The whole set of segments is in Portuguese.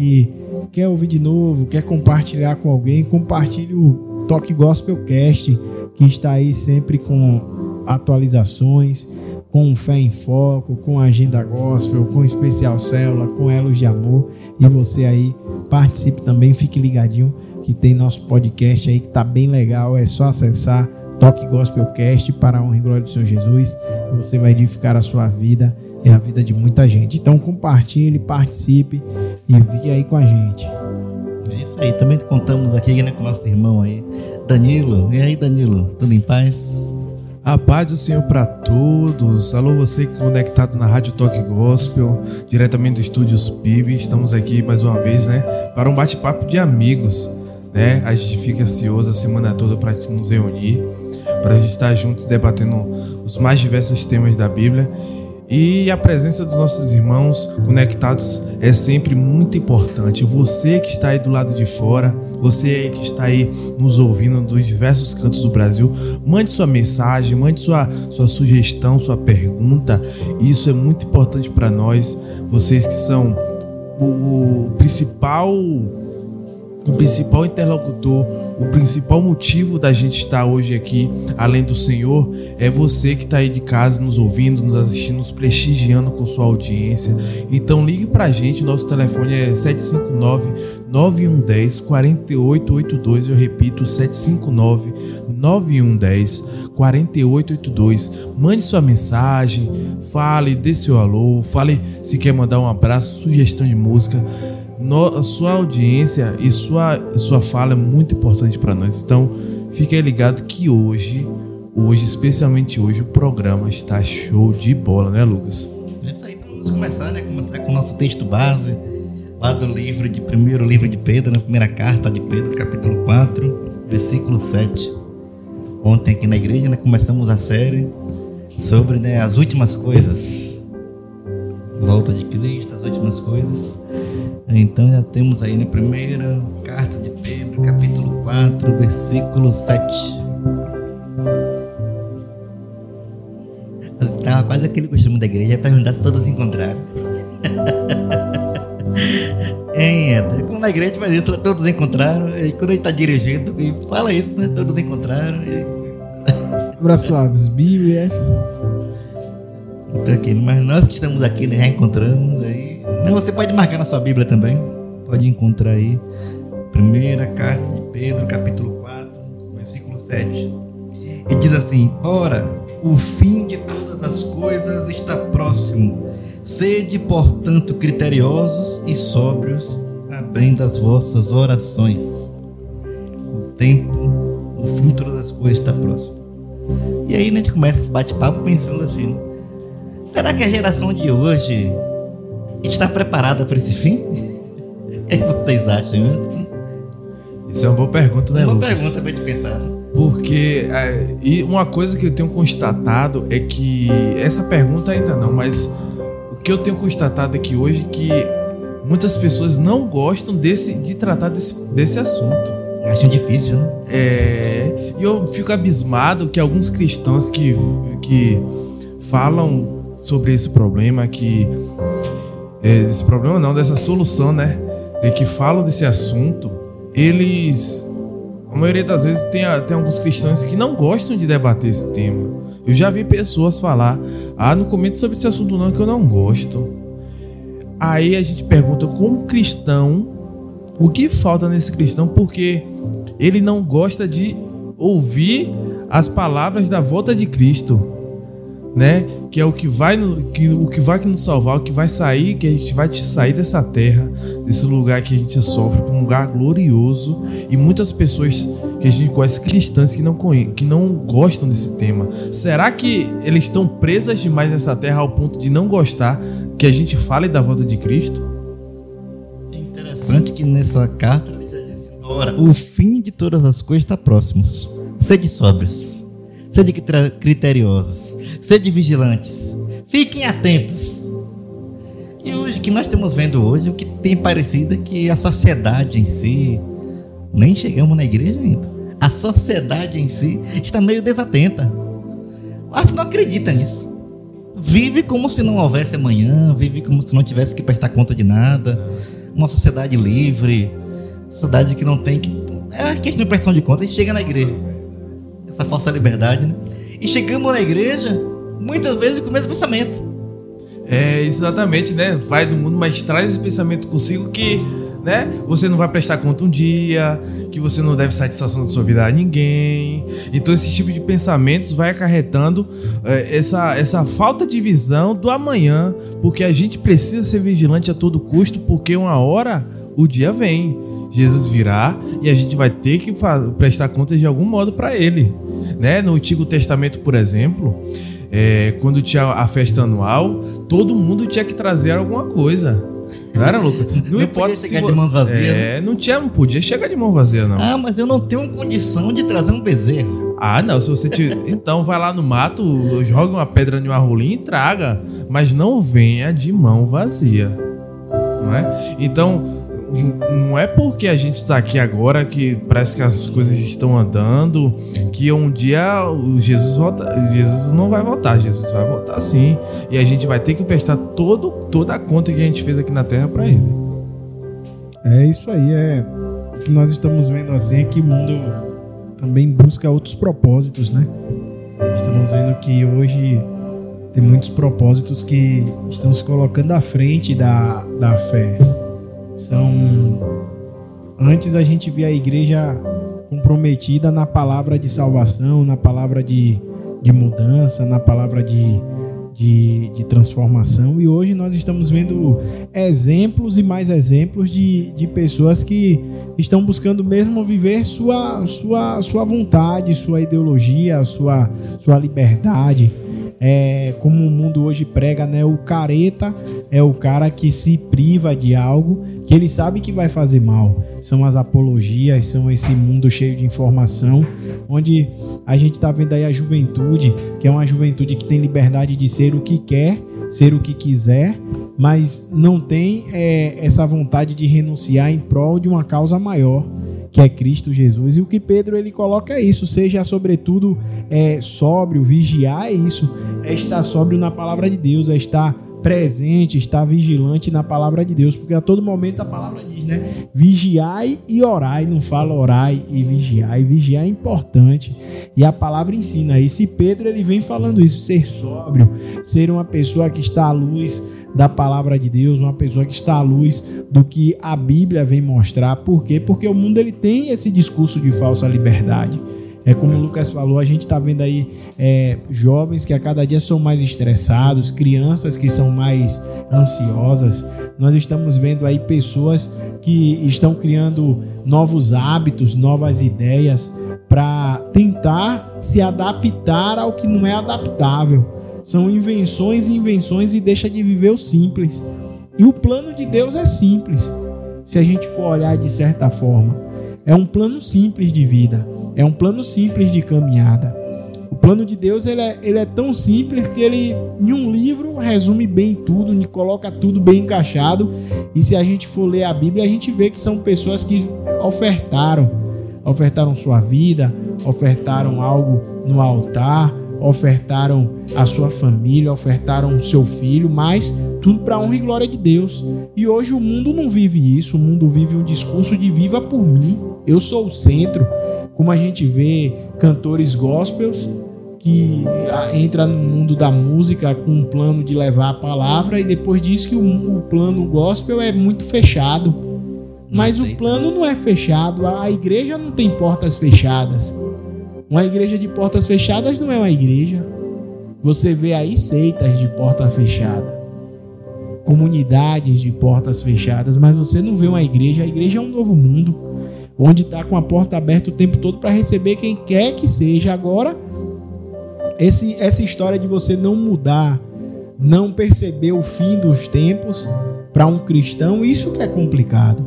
que quer ouvir de novo, quer compartilhar com alguém, compartilhe o Toque Gospel Cast, que está aí sempre com atualizações, com Fé em Foco, com Agenda Gospel, com Especial Célula, com Elos de Amor. E você aí participe também, fique ligadinho que tem nosso podcast aí que tá bem legal. É só acessar Toque Gospelcast para a honra e glória do Senhor Jesus. Você vai edificar a sua vida e a vida de muita gente. Então compartilhe, participe e fique aí com a gente. É isso aí. Também contamos aqui né, com nosso irmão aí, Danilo. E aí, Danilo, tudo em paz? A paz do Senhor para todos. Alô, você conectado na Rádio Toque Gospel, diretamente do Estúdios PIB. Estamos aqui mais uma vez, né, para um bate-papo de amigos, né? A gente fica ansioso a semana toda para nos reunir, para a gente estar juntos debatendo os mais diversos temas da Bíblia. E a presença dos nossos irmãos conectados é sempre muito importante. Você que está aí do lado de fora, você que está aí nos ouvindo dos diversos cantos do Brasil, mande sua mensagem, mande sua, sua sugestão, sua pergunta. Isso é muito importante para nós, vocês que são o principal o principal interlocutor, o principal motivo da gente estar hoje aqui, além do Senhor, é você que está aí de casa nos ouvindo, nos assistindo, nos prestigiando com sua audiência. Então ligue para a gente, nosso telefone é 759 9110 4882, eu repito, 759 9110 4882. Mande sua mensagem, fale, dê seu alô, fale se quer mandar um abraço, sugestão de música no, sua audiência e sua, sua fala é muito importante para nós. Então, fique ligado que hoje, hoje, especialmente hoje, o programa está show de bola, né, Lucas? É isso aí, então vamos começar, né? Começar com o nosso texto base, lá do livro de primeiro livro de Pedro, na né? primeira carta de Pedro, capítulo 4, versículo 7. Ontem aqui na igreja, né, começamos a série sobre né, as últimas coisas. Volta de Cristo, as últimas coisas. Então já temos aí na primeira carta de Pedro, capítulo 4, versículo 7. Estava quase aquele costume da igreja perguntar se todos encontraram. hein, Eda? Quando a igreja faz isso, todos encontraram. E quando a gente está dirigindo, fala isso, né? Todos encontraram. Abraço, as Bíblias. Então, aqui, mas nós que estamos aqui, né, já encontramos mas você pode marcar na sua Bíblia também. Pode encontrar aí. Primeira carta de Pedro, capítulo 4, versículo 7. E diz assim: Ora, o fim de todas as coisas está próximo. Sede, portanto, criteriosos e sóbrios, a bem das vossas orações. O tempo, o fim de todas as coisas está próximo. E aí a gente começa esse bate-papo pensando assim: será que a geração de hoje está preparada para esse fim? O que vocês acham? Isso é uma boa pergunta, né, Uma Lucas? pergunta para gente pensar. Porque é, e uma coisa que eu tenho constatado é que essa pergunta ainda não, mas o que eu tenho constatado é que hoje que muitas pessoas não gostam desse, de tratar desse, desse assunto. Acham difícil, né? É, e eu fico abismado que alguns cristãos que, que falam sobre esse problema, que é, desse problema não, dessa solução, né? É que falam desse assunto, eles. A maioria das vezes tem, tem alguns cristãos que não gostam de debater esse tema. Eu já vi pessoas falar: ah, não comente sobre esse assunto não, que eu não gosto. Aí a gente pergunta, como cristão, o que falta nesse cristão? Porque ele não gosta de ouvir as palavras da volta de Cristo né? Que é o que vai que, o que vai nos salvar, o que vai sair, que a gente vai te sair dessa terra, desse lugar que a gente sofre, para um lugar glorioso. E muitas pessoas que a gente conhece cristãs que não que não gostam desse tema. Será que eles estão presas demais nessa terra ao ponto de não gostar que a gente fale da volta de Cristo? É interessante que nessa carta ele já disse: Ora, o fim de todas as coisas está próximo. Sede sóbrios Sede criteriosos, sede vigilantes, fiquem atentos. E hoje, o que nós estamos vendo hoje, o que tem parecido é que a sociedade em si, nem chegamos na igreja ainda, a sociedade em si está meio desatenta. Acho que não acredita nisso. Vive como se não houvesse amanhã, vive como se não tivesse que prestar conta de nada. uma sociedade livre, sociedade que não tem que. É questão de prestação de contas, a gente chega na igreja. Essa falsa liberdade, né? E chegamos na igreja, muitas vezes com o mesmo pensamento. É, exatamente, né? Vai do mundo, mas traz esse pensamento consigo que, né? Você não vai prestar conta um dia, que você não deve satisfação da sua vida a ninguém. Então esse tipo de pensamentos vai acarretando é, essa, essa falta de visão do amanhã, porque a gente precisa ser vigilante a todo custo, porque uma hora o dia vem. Jesus virá e a gente vai ter que prestar contas de algum modo para ele. Né? No Antigo Testamento, por exemplo, é, quando tinha a festa anual, todo mundo tinha que trazer alguma coisa. Não era, Lucas? Não, não importa podia chegar de mãos vazias. É, não, tinha, não podia chegar de mão vazia, não. Ah, mas eu não tenho condição de trazer um bezerro. Ah, não. Se você tiver. então vai lá no mato, joga uma pedra em uma rolinha e traga. Mas não venha de mão vazia. Não é? Então não é porque a gente está aqui agora que parece que as coisas estão andando, que um dia Jesus volta, Jesus não vai voltar, Jesus vai voltar sim, e a gente vai ter que prestar todo, toda a conta que a gente fez aqui na Terra para ele. É isso aí, é o que nós estamos vendo assim é que o mundo também busca outros propósitos, né? Estamos vendo que hoje tem muitos propósitos que estão se colocando à frente da, da fé. São antes a gente via a igreja comprometida na palavra de salvação, na palavra de, de mudança, na palavra de, de, de, transformação. E hoje nós estamos vendo exemplos e mais exemplos de, de pessoas que estão buscando mesmo viver sua, sua, sua vontade, sua ideologia, sua, sua liberdade é, como o mundo hoje prega, né? O careta é o cara que se priva de algo que ele sabe que vai fazer mal. São as apologias, são esse mundo cheio de informação, onde a gente está vendo aí a juventude, que é uma juventude que tem liberdade de ser o que quer, ser o que quiser, mas não tem é, essa vontade de renunciar em prol de uma causa maior que é Cristo Jesus. E o que Pedro ele coloca é isso, seja sobretudo é, sóbrio, vigiar é isso, é estar sóbrio na palavra de Deus, é estar presente, estar vigilante na palavra de Deus, porque a todo momento a palavra diz, né? Vigiai e orai, não fala orai e vigiai. Vigiar é importante e a palavra ensina. E se Pedro ele vem falando isso, ser sóbrio, ser uma pessoa que está à luz da palavra de Deus, uma pessoa que está à luz do que a Bíblia vem mostrar. Por quê? Porque o mundo ele tem esse discurso de falsa liberdade. É como o Lucas falou, a gente está vendo aí é, jovens que a cada dia são mais estressados, crianças que são mais ansiosas. Nós estamos vendo aí pessoas que estão criando novos hábitos, novas ideias para tentar se adaptar ao que não é adaptável. São invenções e invenções e deixa de viver o simples. E o plano de Deus é simples, se a gente for olhar de certa forma. É um plano simples de vida, é um plano simples de caminhada. O plano de Deus ele é, ele é tão simples que ele, em um livro, resume bem tudo, coloca tudo bem encaixado. E se a gente for ler a Bíblia, a gente vê que são pessoas que ofertaram, ofertaram sua vida, ofertaram algo no altar, ofertaram a sua família, ofertaram o seu filho, mas tudo para honra e glória de Deus. E hoje o mundo não vive isso, o mundo vive um discurso de viva por mim, eu sou o centro. Como a gente vê cantores gospels que entra no mundo da música com um plano de levar a palavra e depois diz que o, o plano gospel é muito fechado. Mas o plano não é fechado, a igreja não tem portas fechadas. Uma igreja de portas fechadas não é uma igreja. Você vê aí seitas de porta fechada, comunidades de portas fechadas, mas você não vê uma igreja. A igreja é um novo mundo, onde está com a porta aberta o tempo todo para receber quem quer que seja. Agora, esse, essa história de você não mudar, não perceber o fim dos tempos para um cristão, isso que é complicado.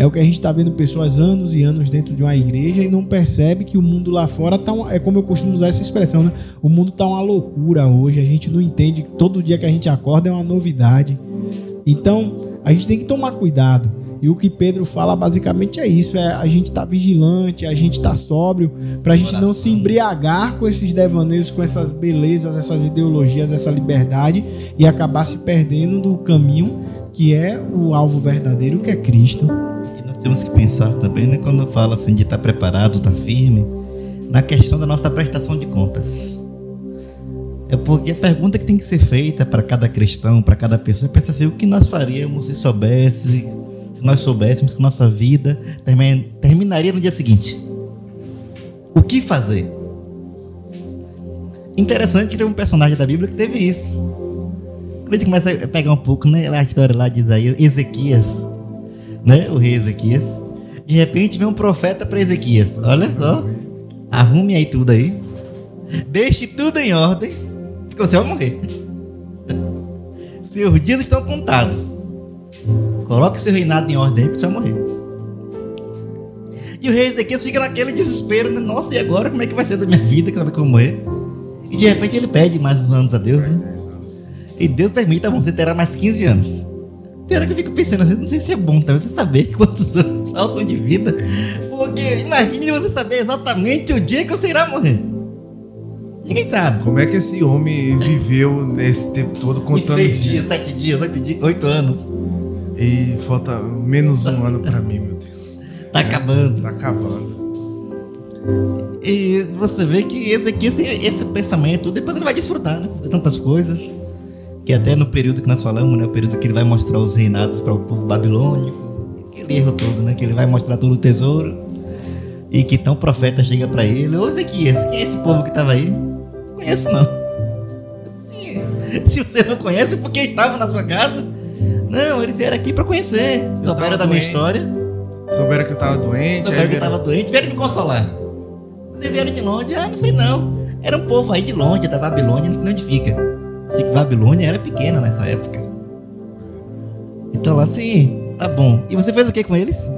É o que a gente está vendo pessoas anos e anos dentro de uma igreja e não percebe que o mundo lá fora tá é como eu costumo usar essa expressão, né? O mundo tá uma loucura hoje, a gente não entende, todo dia que a gente acorda é uma novidade. Então, a gente tem que tomar cuidado. E o que Pedro fala basicamente é isso: é a gente tá vigilante, a gente tá sóbrio, para a gente não se embriagar com esses devaneios, com essas belezas, essas ideologias, essa liberdade e acabar se perdendo do caminho que é o alvo verdadeiro, que é Cristo. Temos que pensar também, né, quando fala assim de estar preparado, estar firme, na questão da nossa prestação de contas. É porque a pergunta que tem que ser feita para cada cristão, para cada pessoa, é pensar assim, o que nós faríamos se soubesse, se nós soubéssemos que nossa vida terminaria no dia seguinte? O que fazer? Interessante tem um personagem da Bíblia que teve isso. Quando a gente começa a pegar um pouco, né? A história lá de Isaías, Ezequias, né? O rei Ezequias. De repente vem um profeta para Ezequias. Olha só. Arrume aí tudo aí. Deixe tudo em ordem. Porque você vai morrer. Seus dias estão contados. Coloque seu reinado em ordem aí, porque você vai morrer. E o rei Ezequias fica naquele desespero, né? Nossa, e agora como é que vai ser da minha vida? Como é que eu vou morrer? E de repente ele pede mais uns anos a Deus, né? E Deus permita, você terá mais 15 anos. Hora que eu fico pensando, não sei se é bom também você saber quantos anos faltam de vida. Porque imagine você saber exatamente o dia que você irá morrer. Ninguém sabe. Como é que esse homem viveu nesse tempo todo contando seis dias, sete dias, oito dias, oito anos. E falta menos um ano para mim, meu Deus. Tá acabando. Tá acabando. E você vê que esse aqui, esse, esse pensamento, depois ele vai desfrutar, né? De tantas coisas. Que até no período que nós falamos, né? O período que ele vai mostrar os reinados para o povo babilônico. Aquele erro todo, né? Que ele vai mostrar todo o tesouro. E que então o profeta chega para ele: Ô Ezequias, quem é esse povo que estava aí? Não conheço, não. Sim. Se você não conhece, porque estava na sua casa? Não, eles vieram aqui para conhecer. Eu Souberam da minha história. Souberam que eu estava doente. Souberam que eu estava doente, vieram me consolar. Eles vieram de longe, ah, não sei não. Era um povo aí de longe, da Babilônia, não sei onde fica. Sei que Babilônia era pequena nessa época. Então lá assim, tá bom. E você fez o que com eles?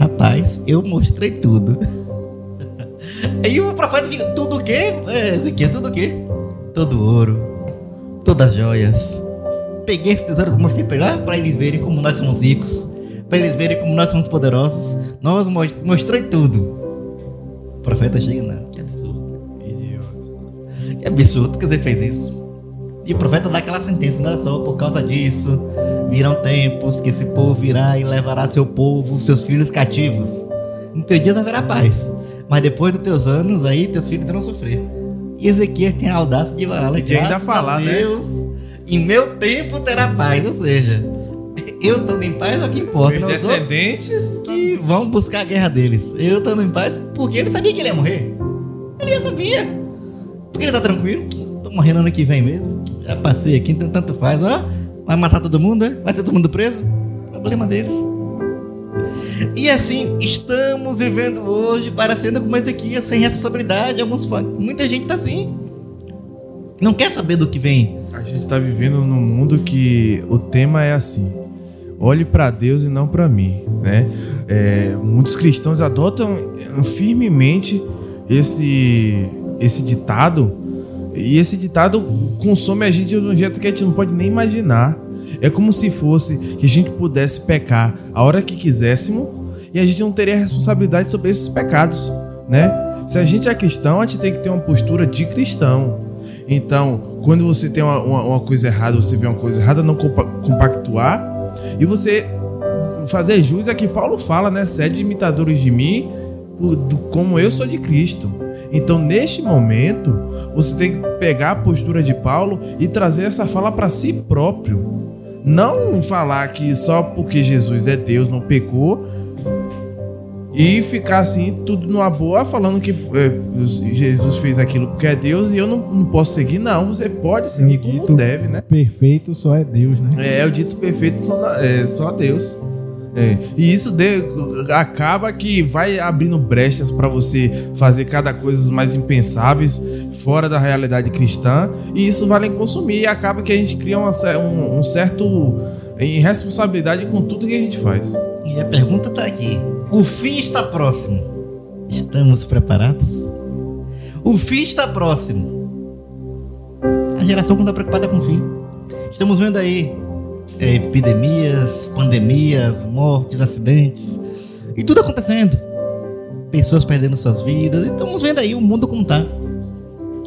Rapaz, eu mostrei tudo. Aí o profeta fica, tudo o quê? É, é tudo o quê? Todo ouro, todas as joias. Peguei esse tesouro, mostrei pra, lá, pra eles verem como nós somos ricos. Pra eles verem como nós somos poderosos. Nós mostrei tudo. O profeta chega, não, que absurdo. Idiota. Que absurdo que você fez isso. E o profeta dá aquela sentença, olha só, por causa disso, virão tempos que esse povo virá e levará seu povo, seus filhos cativos. No teu dia haverá paz, mas depois dos teus anos aí, teus filhos irão sofrer. E Ezequiel tem a audácia de falar, E ainda falar, né? Deus, em meu tempo terá paz, ou seja, eu estando em paz é o que importa. Não sou descendentes. que vão buscar a guerra deles. Eu estando em paz, porque ele sabia que ele ia morrer. Ele já sabia. Porque ele tá tranquilo. Morrendo ano que vem mesmo. Já passei aqui, então tanto faz. Ó, vai matar todo mundo, né? vai ter todo mundo preso. Problema deles. E assim, estamos vivendo hoje parecendo como Ezequias, sem responsabilidade. Alguns fã- Muita gente tá assim. Não quer saber do que vem. A gente tá vivendo num mundo que o tema é assim: olhe para Deus e não para mim, né? É, muitos cristãos adotam firmemente esse esse ditado e esse ditado consome a gente de um jeito que a gente não pode nem imaginar. É como se fosse que a gente pudesse pecar a hora que quiséssemos e a gente não teria responsabilidade sobre esses pecados, né? Se a gente é cristão, a gente tem que ter uma postura de cristão. Então, quando você tem uma, uma- uma coisa errada, você vê uma coisa errada, não compa- compactuar e você fazer jus é que Paulo fala, né? Sede imitadores de mim, do- como eu sou de Cristo. Então, neste momento, você tem que pegar a postura de Paulo e trazer essa fala para si próprio. Não falar que só porque Jesus é Deus não pecou e ficar assim, tudo numa boa, falando que é, Jesus fez aquilo porque é Deus e eu não, não posso seguir. Não, você pode seguir como dito- deve, né? Perfeito só é Deus, né? É, o dito perfeito só, é, só Deus. É, E isso de- acaba que vai abrindo brechas para você fazer cada coisa mais impensáveis fora da realidade cristã e isso vale consumir e acaba que a gente cria uma um, um certo irresponsabilidade com tudo que a gente faz. E a pergunta tá aqui. O fim está próximo. Estamos preparados? O fim está próximo. A geração não está preocupada com o fim. Estamos vendo aí epidemias, pandemias, mortes, acidentes. E tudo acontecendo. Pessoas perdendo suas vidas. E estamos vendo aí o mundo como tá.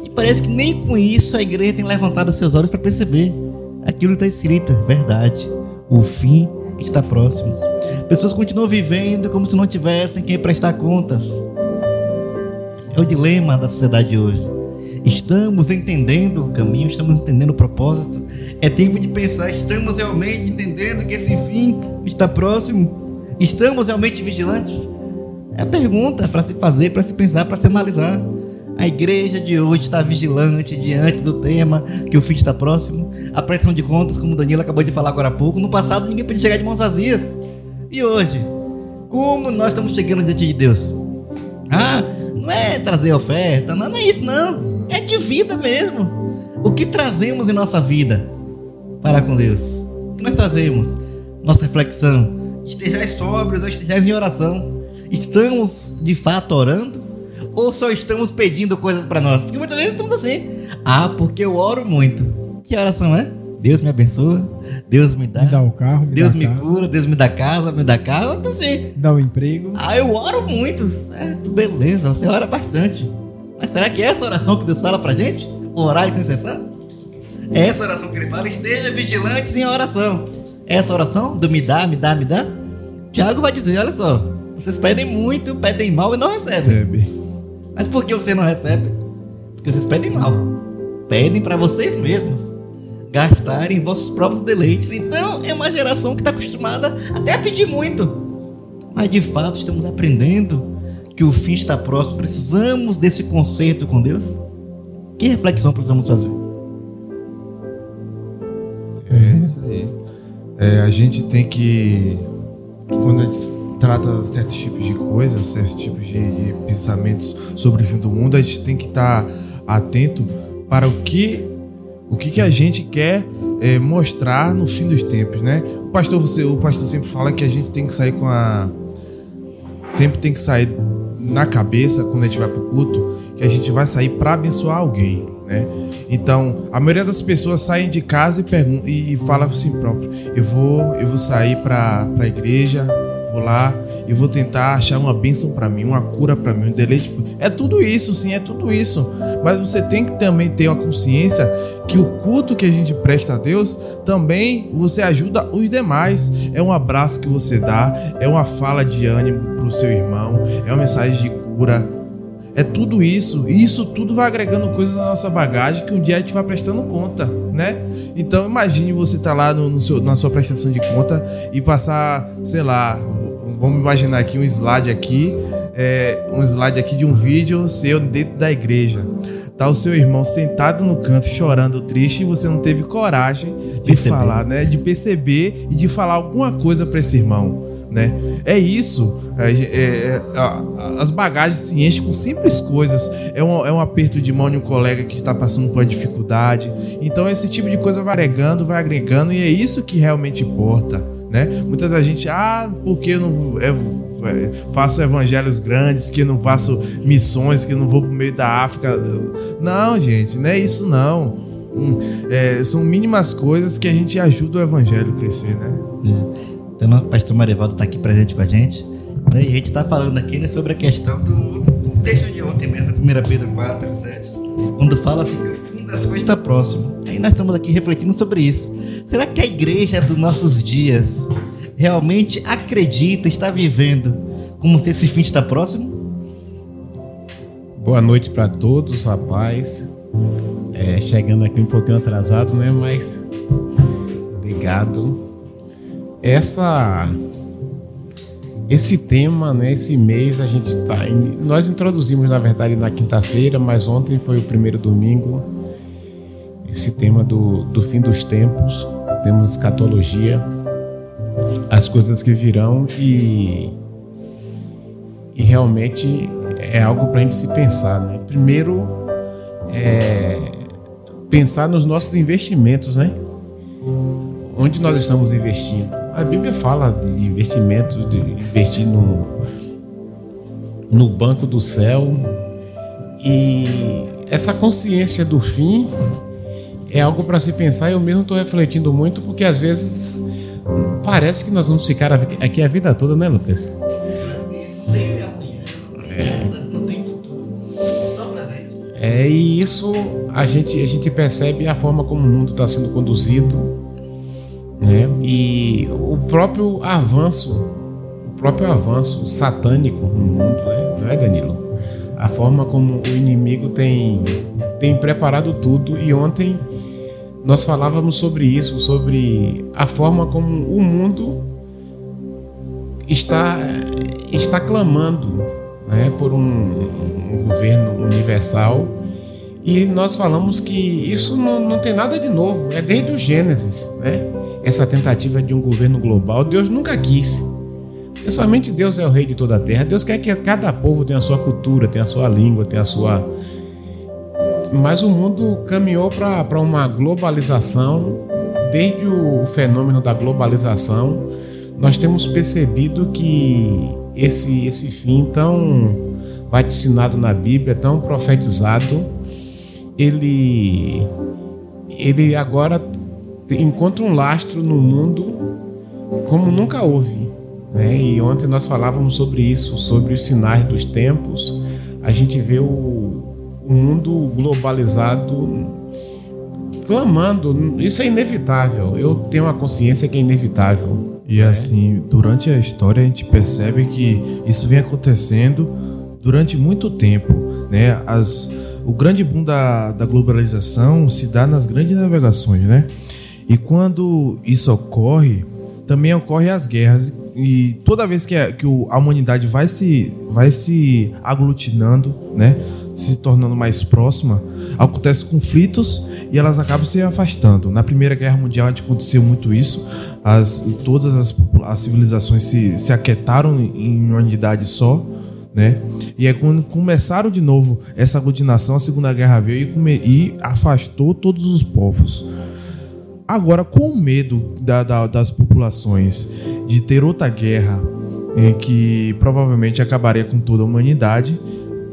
E parece que nem com isso a igreja tem levantado seus olhos para perceber aquilo que está escrito, verdade. O fim está próximo. Pessoas continuam vivendo como se não tivessem quem prestar contas. É o dilema da sociedade hoje. Estamos entendendo o caminho, estamos entendendo o propósito. É tempo de pensar, estamos realmente entendendo que esse fim está próximo? Estamos realmente vigilantes? É a pergunta para se fazer, para se pensar, para se analisar. A igreja de hoje está vigilante diante do tema que o fim está próximo. A prestação de contas, como o Danilo acabou de falar agora há pouco, no passado ninguém podia chegar de mãos vazias. E hoje? Como nós estamos chegando diante de Deus? Ah, não é trazer oferta, não, não é isso não. É de vida mesmo. O que trazemos em nossa vida para com Deus? O que nós trazemos? Nossa reflexão. Estejais sóbrios ou estejais em oração. Estamos de fato orando? Ou só estamos pedindo coisas para nós? Porque muitas vezes estamos assim. Ah, porque eu oro muito. Que oração é? Deus me abençoa, Deus me dá. Me dá o carro, me Deus me casa, cura, Deus me dá casa, me dá carro. Então assim. dá o emprego. Ah, eu oro muito. Certo, beleza, você ora bastante. Mas será que é essa oração que Deus fala pra gente? Orar sem cessar? Essa oração que ele fala? Esteja vigilantes em oração. Essa oração do me dá, me dá, me dá? Tiago vai dizer: olha só, vocês pedem muito, pedem mal e não recebem. Recebe. Mas por que você não recebe? Porque vocês pedem mal. Pedem para vocês mesmos gastarem vossos próprios deleites. Então é uma geração que está acostumada até a pedir muito. Mas de fato estamos aprendendo que o fim está próximo. Precisamos desse conceito com Deus. Que reflexão precisamos fazer? É a gente tem que, quando a gente trata certos tipos de coisas, certos tipos de, de pensamentos sobre o fim do mundo, a gente tem que estar atento para o que, o que, que a gente quer é, mostrar no fim dos tempos, né? O pastor, você, o pastor sempre fala que a gente tem que sair com a, sempre tem que sair na cabeça quando a gente vai pro culto que a gente vai sair para abençoar alguém, né? Então, a maioria das pessoas saem de casa e perguntam e fala assim próprio: eu vou, eu vou sair para a igreja, vou lá e vou tentar achar uma bênção para mim, uma cura para mim, um deleite. É tudo isso, sim, é tudo isso. Mas você tem que também ter uma consciência que o culto que a gente presta a Deus também você ajuda os demais. É um abraço que você dá, é uma fala de ânimo para o seu irmão, é uma mensagem de cura. É tudo isso, e isso tudo vai agregando coisas na nossa bagagem que um dia a gente vai prestando conta, né? Então imagine você estar lá no, no seu, na sua prestação de conta e passar, sei lá, vamos imaginar aqui um slide aqui, é, um slide aqui de um vídeo seu dentro da igreja. Tá o seu irmão sentado no canto chorando triste e você não teve coragem de Perceber. falar, né? De perceber e de falar alguma coisa para esse irmão. Né? É isso. É, é, a- as bagagens se enchem com simples coisas. É um, é um aperto de mão de um colega que está passando por uma dificuldade. Então esse tipo de coisa vai agregando, vai agregando e é isso que realmente importa. Né? Muitas da gente, ah, porque eu não é, é, faço evangelhos grandes, que eu não faço missões, que eu não vou pro meio da África. Não, gente, não é isso não. Hum, é, são mínimas coisas que a gente ajuda o evangelho a crescer, né? Então, o pastor Marivaldo está aqui presente com a gente. né? E a gente está falando aqui né, sobre a questão do, do texto de ontem mesmo, 1 Pedro 4, 7, quando fala assim que o fim das coisas está próximo. Aí nós estamos aqui refletindo sobre isso. Será que a igreja dos nossos dias realmente acredita, está vivendo como se esse fim está próximo? Boa noite para todos, rapaz. É, chegando aqui um pouquinho atrasado, né? Mas obrigado. Essa esse tema, né? Esse mês a gente tá. Nós introduzimos na verdade na quinta-feira, mas ontem foi o primeiro domingo. Esse tema do, do fim dos tempos, temos escatologia, as coisas que virão e e realmente é algo para a gente se pensar, né? Primeiro, é pensar nos nossos investimentos, né? Onde nós estamos investindo? A Bíblia fala de investimentos, de investir no, no banco do céu e essa consciência do fim é algo para se pensar. Eu mesmo estou refletindo muito porque às vezes parece que nós vamos ficar aqui a vida toda, né, Lucas? É, e isso a gente, a gente percebe a forma como o mundo está sendo conduzido. Né? E o próprio avanço, o próprio avanço satânico no mundo, né? não é, Danilo? A forma como o inimigo tem, tem preparado tudo. E ontem nós falávamos sobre isso, sobre a forma como o mundo está, está clamando né, por um, um governo universal. E nós falamos que isso não, não tem nada de novo, é desde o Gênesis, né? Essa tentativa de um governo global, Deus nunca quis. Porque somente Deus é o rei de toda a terra. Deus quer que cada povo tenha a sua cultura, tenha a sua língua, tenha a sua. Mas o mundo caminhou para uma globalização. Desde o fenômeno da globalização, nós temos percebido que esse, esse fim tão vaticinado na Bíblia, tão profetizado, ele, ele agora encontra um lastro no mundo como nunca houve. Né? E ontem nós falávamos sobre isso, sobre os sinais dos tempos. A gente vê o, o mundo globalizado clamando. Isso é inevitável. Eu tenho uma consciência que é inevitável. E assim, durante a história a gente percebe que isso vem acontecendo durante muito tempo, né? As, o grande boom da, da globalização se dá nas grandes navegações, né? E quando isso ocorre, também ocorrem as guerras e toda vez que a, que a humanidade vai se, vai se aglutinando, né? Se tornando mais próxima, acontecem conflitos e elas acabam se afastando. Na Primeira Guerra Mundial aconteceu muito isso. As, todas as, as civilizações se, se aquietaram em uma unidade só. Né? E é quando começaram de novo essa aglutinação, a Segunda Guerra veio e, come, e afastou todos os povos. Agora, com medo da, da, das populações de ter outra guerra em que provavelmente acabaria com toda a humanidade,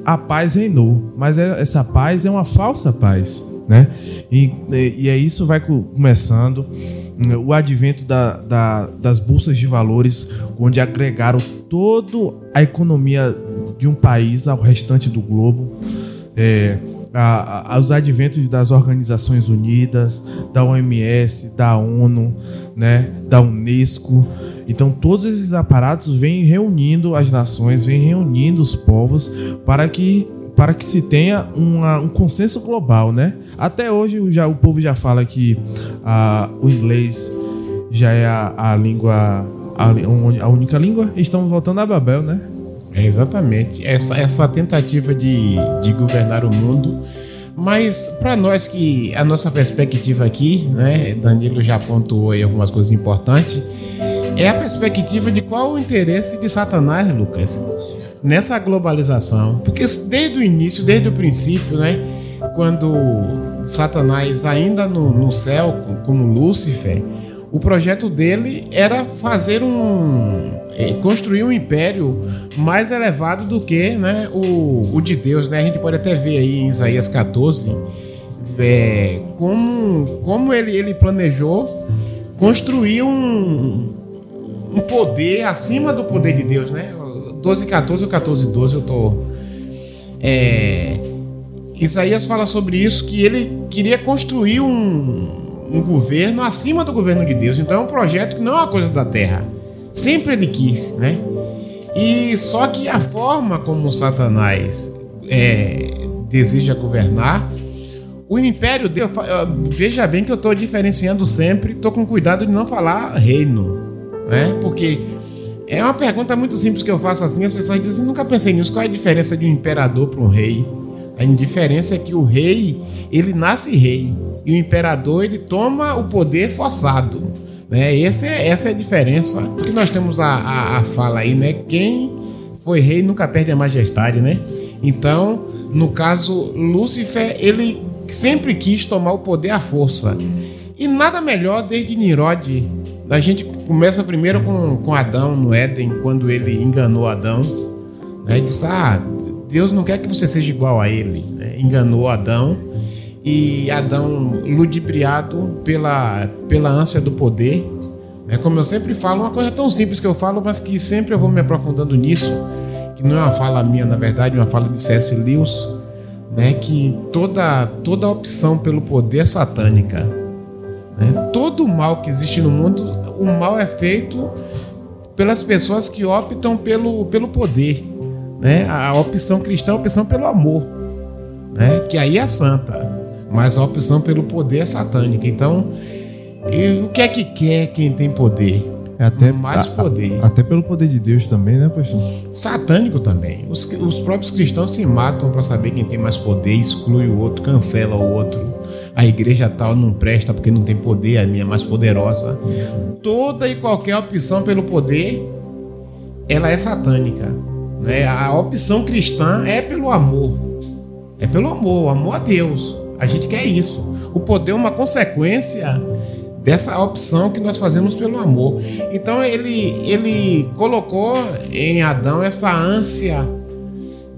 a paz reinou. Mas é, essa paz é uma falsa paz né? E, e é isso vai começando o advento da, da, das bolsas de valores, onde agregaram toda a economia de um país ao restante do globo. É, a, a, os adventos das Organizações Unidas, da OMS, da ONU, né, da Unesco. Então, todos esses aparatos vêm reunindo as nações, vêm reunindo os povos para que para que se tenha uma, um consenso global, né? Até hoje já, o povo já fala que a, o inglês já é a, a língua, a, a, única língua. Estamos voltando a Babel, né? É exatamente. Essa, essa tentativa de, de governar o mundo. Mas para nós que a nossa perspectiva aqui, né, Danilo já pontuou aí algumas coisas importantes, é a perspectiva de qual o interesse de Satanás, Lucas nessa globalização. Porque desde o início, desde o princípio, né? Quando Satanás, ainda no, no céu, como Lúcifer, o projeto dele era fazer um. Eh, construir um império mais elevado do que né, o, o de Deus. Né? A gente pode até ver aí em Isaías 14 é, como, como ele, ele planejou construir um, um poder acima do poder de Deus, né? 12, 14 ou 14, 12 eu tô. É, Isaías fala sobre isso, que ele queria construir um, um governo acima do governo de Deus. Então é um projeto que não é uma coisa da terra. Sempre ele quis, né? E só que a forma como Satanás é, deseja governar, o império dele, veja bem que eu estou diferenciando sempre, estou com cuidado de não falar reino, né? Porque é uma pergunta muito simples que eu faço assim, as pessoas dizem, nunca pensei nisso, qual é a diferença de um imperador para um rei? A diferença é que o rei, ele nasce rei, e o imperador, ele toma o poder forçado. Né? Esse é, essa é a diferença. Porque nós temos a, a, a fala aí, né? Quem foi rei nunca perde a majestade, né? Então, no caso, Lúcifer, ele sempre quis tomar o poder à força. E nada melhor desde Nirod a gente começa primeiro com, com Adão no Éden, quando ele enganou Adão. Né? Ele disse: Ah, Deus não quer que você seja igual a ele. Né? Enganou Adão. E Adão, ludibriado pela, pela ânsia do poder. Né? Como eu sempre falo, uma coisa tão simples que eu falo, mas que sempre eu vou me aprofundando nisso. Que não é uma fala minha, na verdade, é uma fala de C.S. Lewis. Né? Que toda, toda opção pelo poder é satânica Né? Todo mal que existe no mundo, o mal é feito pelas pessoas que optam pelo, pelo poder. Né? A opção cristã é a opção pelo amor, né? que aí é santa, mas a opção pelo poder é satânica. Então, o que é que quer quem tem poder? É até, mais poder. A, até pelo poder de Deus também, né, pastor? Satânico também. Os, os próprios cristãos se matam para saber quem tem mais poder, exclui o outro, cancela o outro. A igreja tal não presta porque não tem poder, a minha é mais poderosa. Toda e qualquer opção pelo poder, ela é satânica. Né? A opção cristã é pelo amor. É pelo amor, amor a Deus. A gente quer isso. O poder é uma consequência dessa opção que nós fazemos pelo amor. Então ele, ele colocou em Adão essa ânsia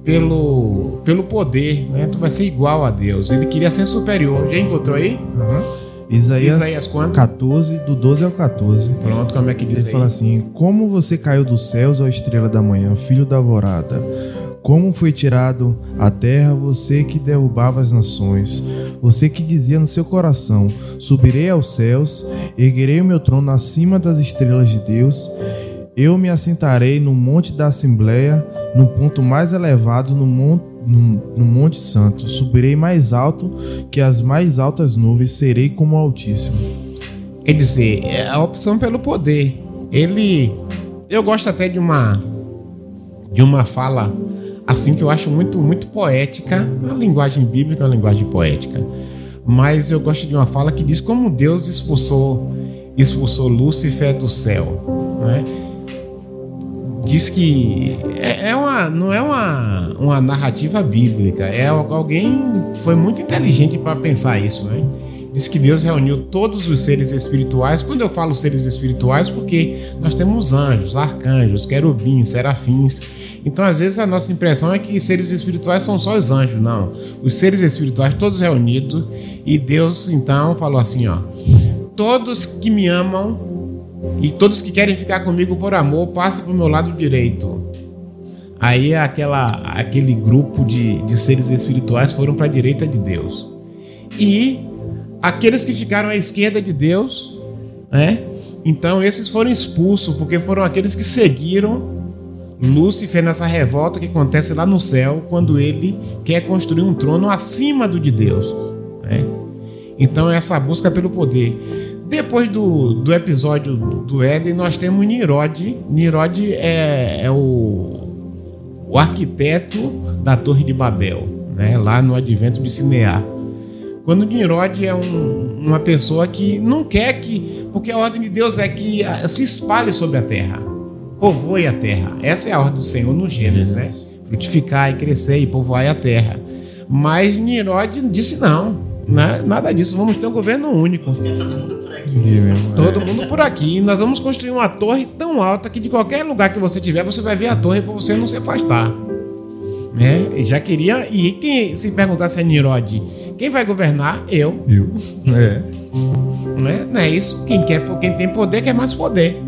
pelo, pelo poder, né? Tu vai ser igual a Deus. Ele queria ser superior. Já encontrou aí? Uhum. Isaías, Isaías quanto? 14, do 12 ao 14. Pronto, como é que diz Ele aí? fala assim: Como você caiu dos céus, ó estrela da manhã, filho da alvorada? Como foi tirado a terra você que derrubava as nações, você que dizia no seu coração: Subirei aos céus, erguerei o meu trono acima das estrelas de Deus. Eu me assentarei no monte da Assembleia, no ponto mais elevado, no monte, no, monte Santo. Subirei mais alto que as mais altas nuvens, serei como o Altíssimo. Quer dizer, é a opção pelo poder. Ele. Eu gosto até de uma. De uma fala assim que eu acho muito muito poética, a linguagem bíblica é uma linguagem poética. Mas eu gosto de uma fala que diz como Deus expulsou expulsou Lúcifer do céu, né? Diz que é, é uma, não é uma, uma narrativa bíblica, é alguém foi muito inteligente para pensar isso, né? Diz que Deus reuniu todos os seres espirituais. Quando eu falo seres espirituais, porque nós temos anjos, arcanjos, querubins, serafins. Então, às vezes, a nossa impressão é que seres espirituais são só os anjos. Não. Os seres espirituais, todos reunidos. E Deus, então, falou assim: ó. Todos que me amam e todos que querem ficar comigo por amor, passem para o meu lado direito. Aí aquela, aquele grupo de, de seres espirituais foram para a direita de Deus. E aqueles que ficaram à esquerda de Deus, né? Então esses foram expulsos porque foram aqueles que seguiram Lúcifer nessa revolta que acontece lá no céu quando ele quer construir um trono acima do de Deus. Né? Então essa busca pelo poder. Depois do, do episódio do Éden, nós temos Nirod. Nirod é, é o, o arquiteto da Torre de Babel, né? lá no advento de Sinear. Quando Nimrod é um, uma pessoa que não quer que. Porque a ordem de Deus é que ah, se espalhe sobre a terra, povoe a terra. Essa é a ordem do Senhor no Gênesis, né? Frutificar e crescer e povoar a terra. Mas Nimrod disse não, né? nada disso, vamos ter um governo único. Todo mundo por aqui. Nós vamos construir uma torre tão alta que de qualquer lugar que você tiver, você vai ver a torre para você não se afastar. Né? E já queria. E quem se perguntasse a Nirod, quem vai governar? Eu. Eu. É. Não é, não é isso. Quem, quer, quem tem poder quer mais poder.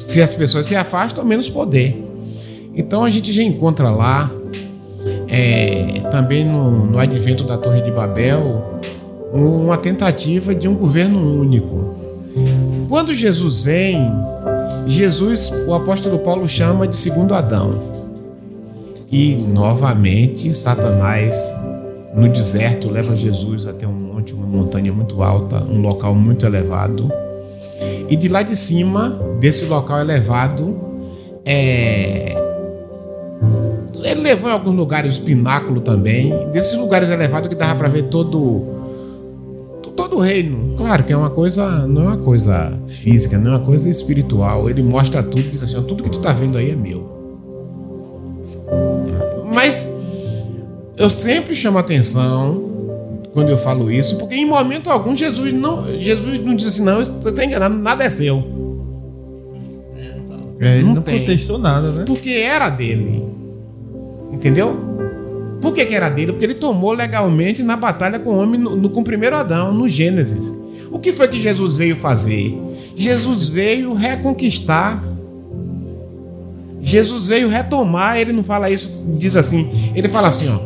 Se as pessoas se afastam, menos poder. Então a gente já encontra lá, é, também no, no advento da Torre de Babel, uma tentativa de um governo único. Quando Jesus vem, Jesus, o apóstolo Paulo chama de segundo Adão. E novamente Satanás no deserto leva Jesus até um monte, uma montanha muito alta, um local muito elevado. E de lá de cima, desse local elevado, é... ele levou em alguns lugares o pináculo também. Desses lugares elevados que dava para ver todo todo o reino. Claro que é uma coisa, não é uma coisa física, não é uma coisa espiritual. Ele mostra tudo, diz assim, tudo que tu está vendo aí é meu. Mas eu sempre chamo atenção quando eu falo isso, porque em momento algum Jesus não, Jesus não disse assim, não, você está enganado, nada é seu. É, ele não, não contestou nada, né? Porque era dele. Entendeu? Por que, que, era dele? Porque ele tomou legalmente na batalha com o homem no, no, com o primeiro Adão, no Gênesis. O que foi que Jesus veio fazer? Jesus veio reconquistar Jesus veio retomar, ele não fala isso, diz assim, ele fala assim, ó,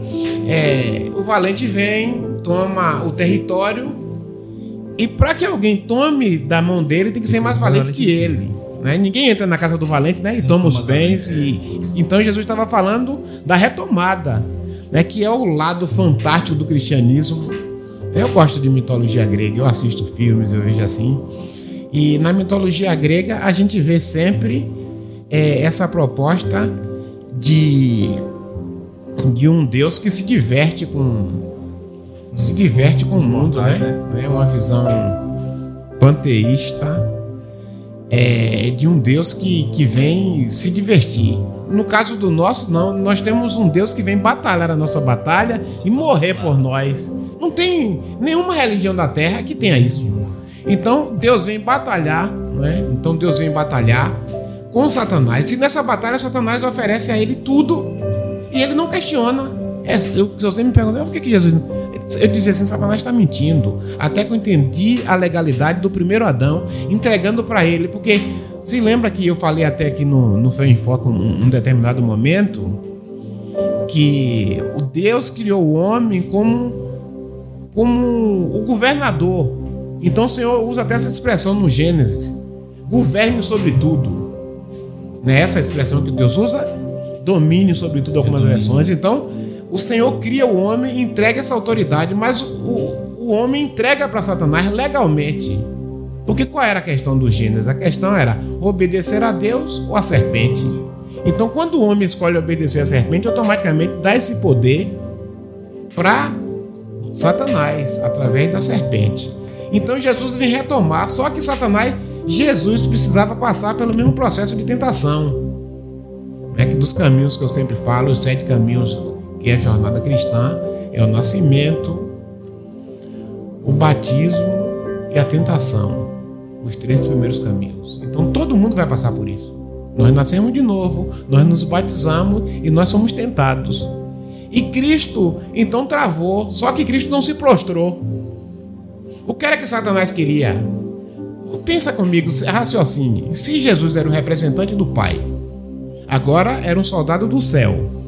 é, o valente vem, toma o território E para que alguém tome da mão dele, tem que ser mais valente que ele. Né? Ninguém entra na casa do valente né? e toma os bens. E... Então Jesus estava falando da retomada, né? que é o lado fantástico do cristianismo. Eu gosto de mitologia grega, eu assisto filmes, eu vejo assim. E na mitologia grega a gente vê sempre é, essa proposta de, de um Deus que se diverte com se diverte com o mundo, né? É uma visão panteísta é, de um Deus que, que vem se divertir. No caso do nosso, não, nós temos um Deus que vem batalhar a nossa batalha e morrer por nós. Não tem nenhuma religião da terra que tenha isso. Então Deus vem batalhar, né? Então Deus vem batalhar com Satanás. E nessa batalha Satanás oferece a ele tudo e ele não questiona. É, eu, você me pergunta, por que, que Jesus eu dizia assim, Satanás está mentindo. Até que eu entendi a legalidade do primeiro Adão, entregando para ele, porque se lembra que eu falei até aqui no, no Fé em Foco um, um determinado momento que o Deus criou o homem como, como o governador. Então o Senhor usa até essa expressão no Gênesis: governe sobre tudo. Não é essa expressão que Deus usa? Domine sobre tudo, algumas versões. Então, o Senhor cria o homem e entrega essa autoridade, mas o, o homem entrega para Satanás legalmente. Porque qual era a questão do Gênesis? A questão era obedecer a Deus ou a serpente. Então, quando o homem escolhe obedecer a serpente, automaticamente dá esse poder para Satanás através da serpente. Então, Jesus vem retomar, só que Satanás, Jesus precisava passar pelo mesmo processo de tentação. É que dos caminhos que eu sempre falo, os sete caminhos que é a jornada cristã, é o nascimento, o batismo e a tentação. Os três primeiros caminhos. Então todo mundo vai passar por isso. Nós nascemos de novo, nós nos batizamos e nós somos tentados. E Cristo então travou, só que Cristo não se prostrou. O que era que Satanás queria? Pensa comigo, raciocine. Se Jesus era o representante do Pai, agora era um soldado do céu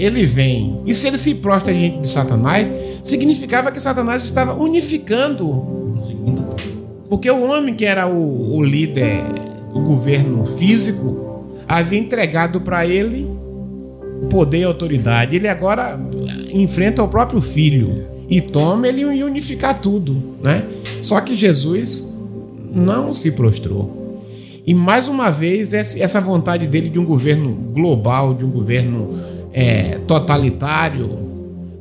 ele vem. E se ele se prostra diante de Satanás, significava que Satanás estava unificando. Porque o homem que era o, o líder do governo físico havia entregado para ele poder e autoridade. Ele agora enfrenta o próprio filho e toma ele e unificar tudo, né? Só que Jesus não se prostrou. E mais uma vez essa vontade dele de um governo global, de um governo é, totalitário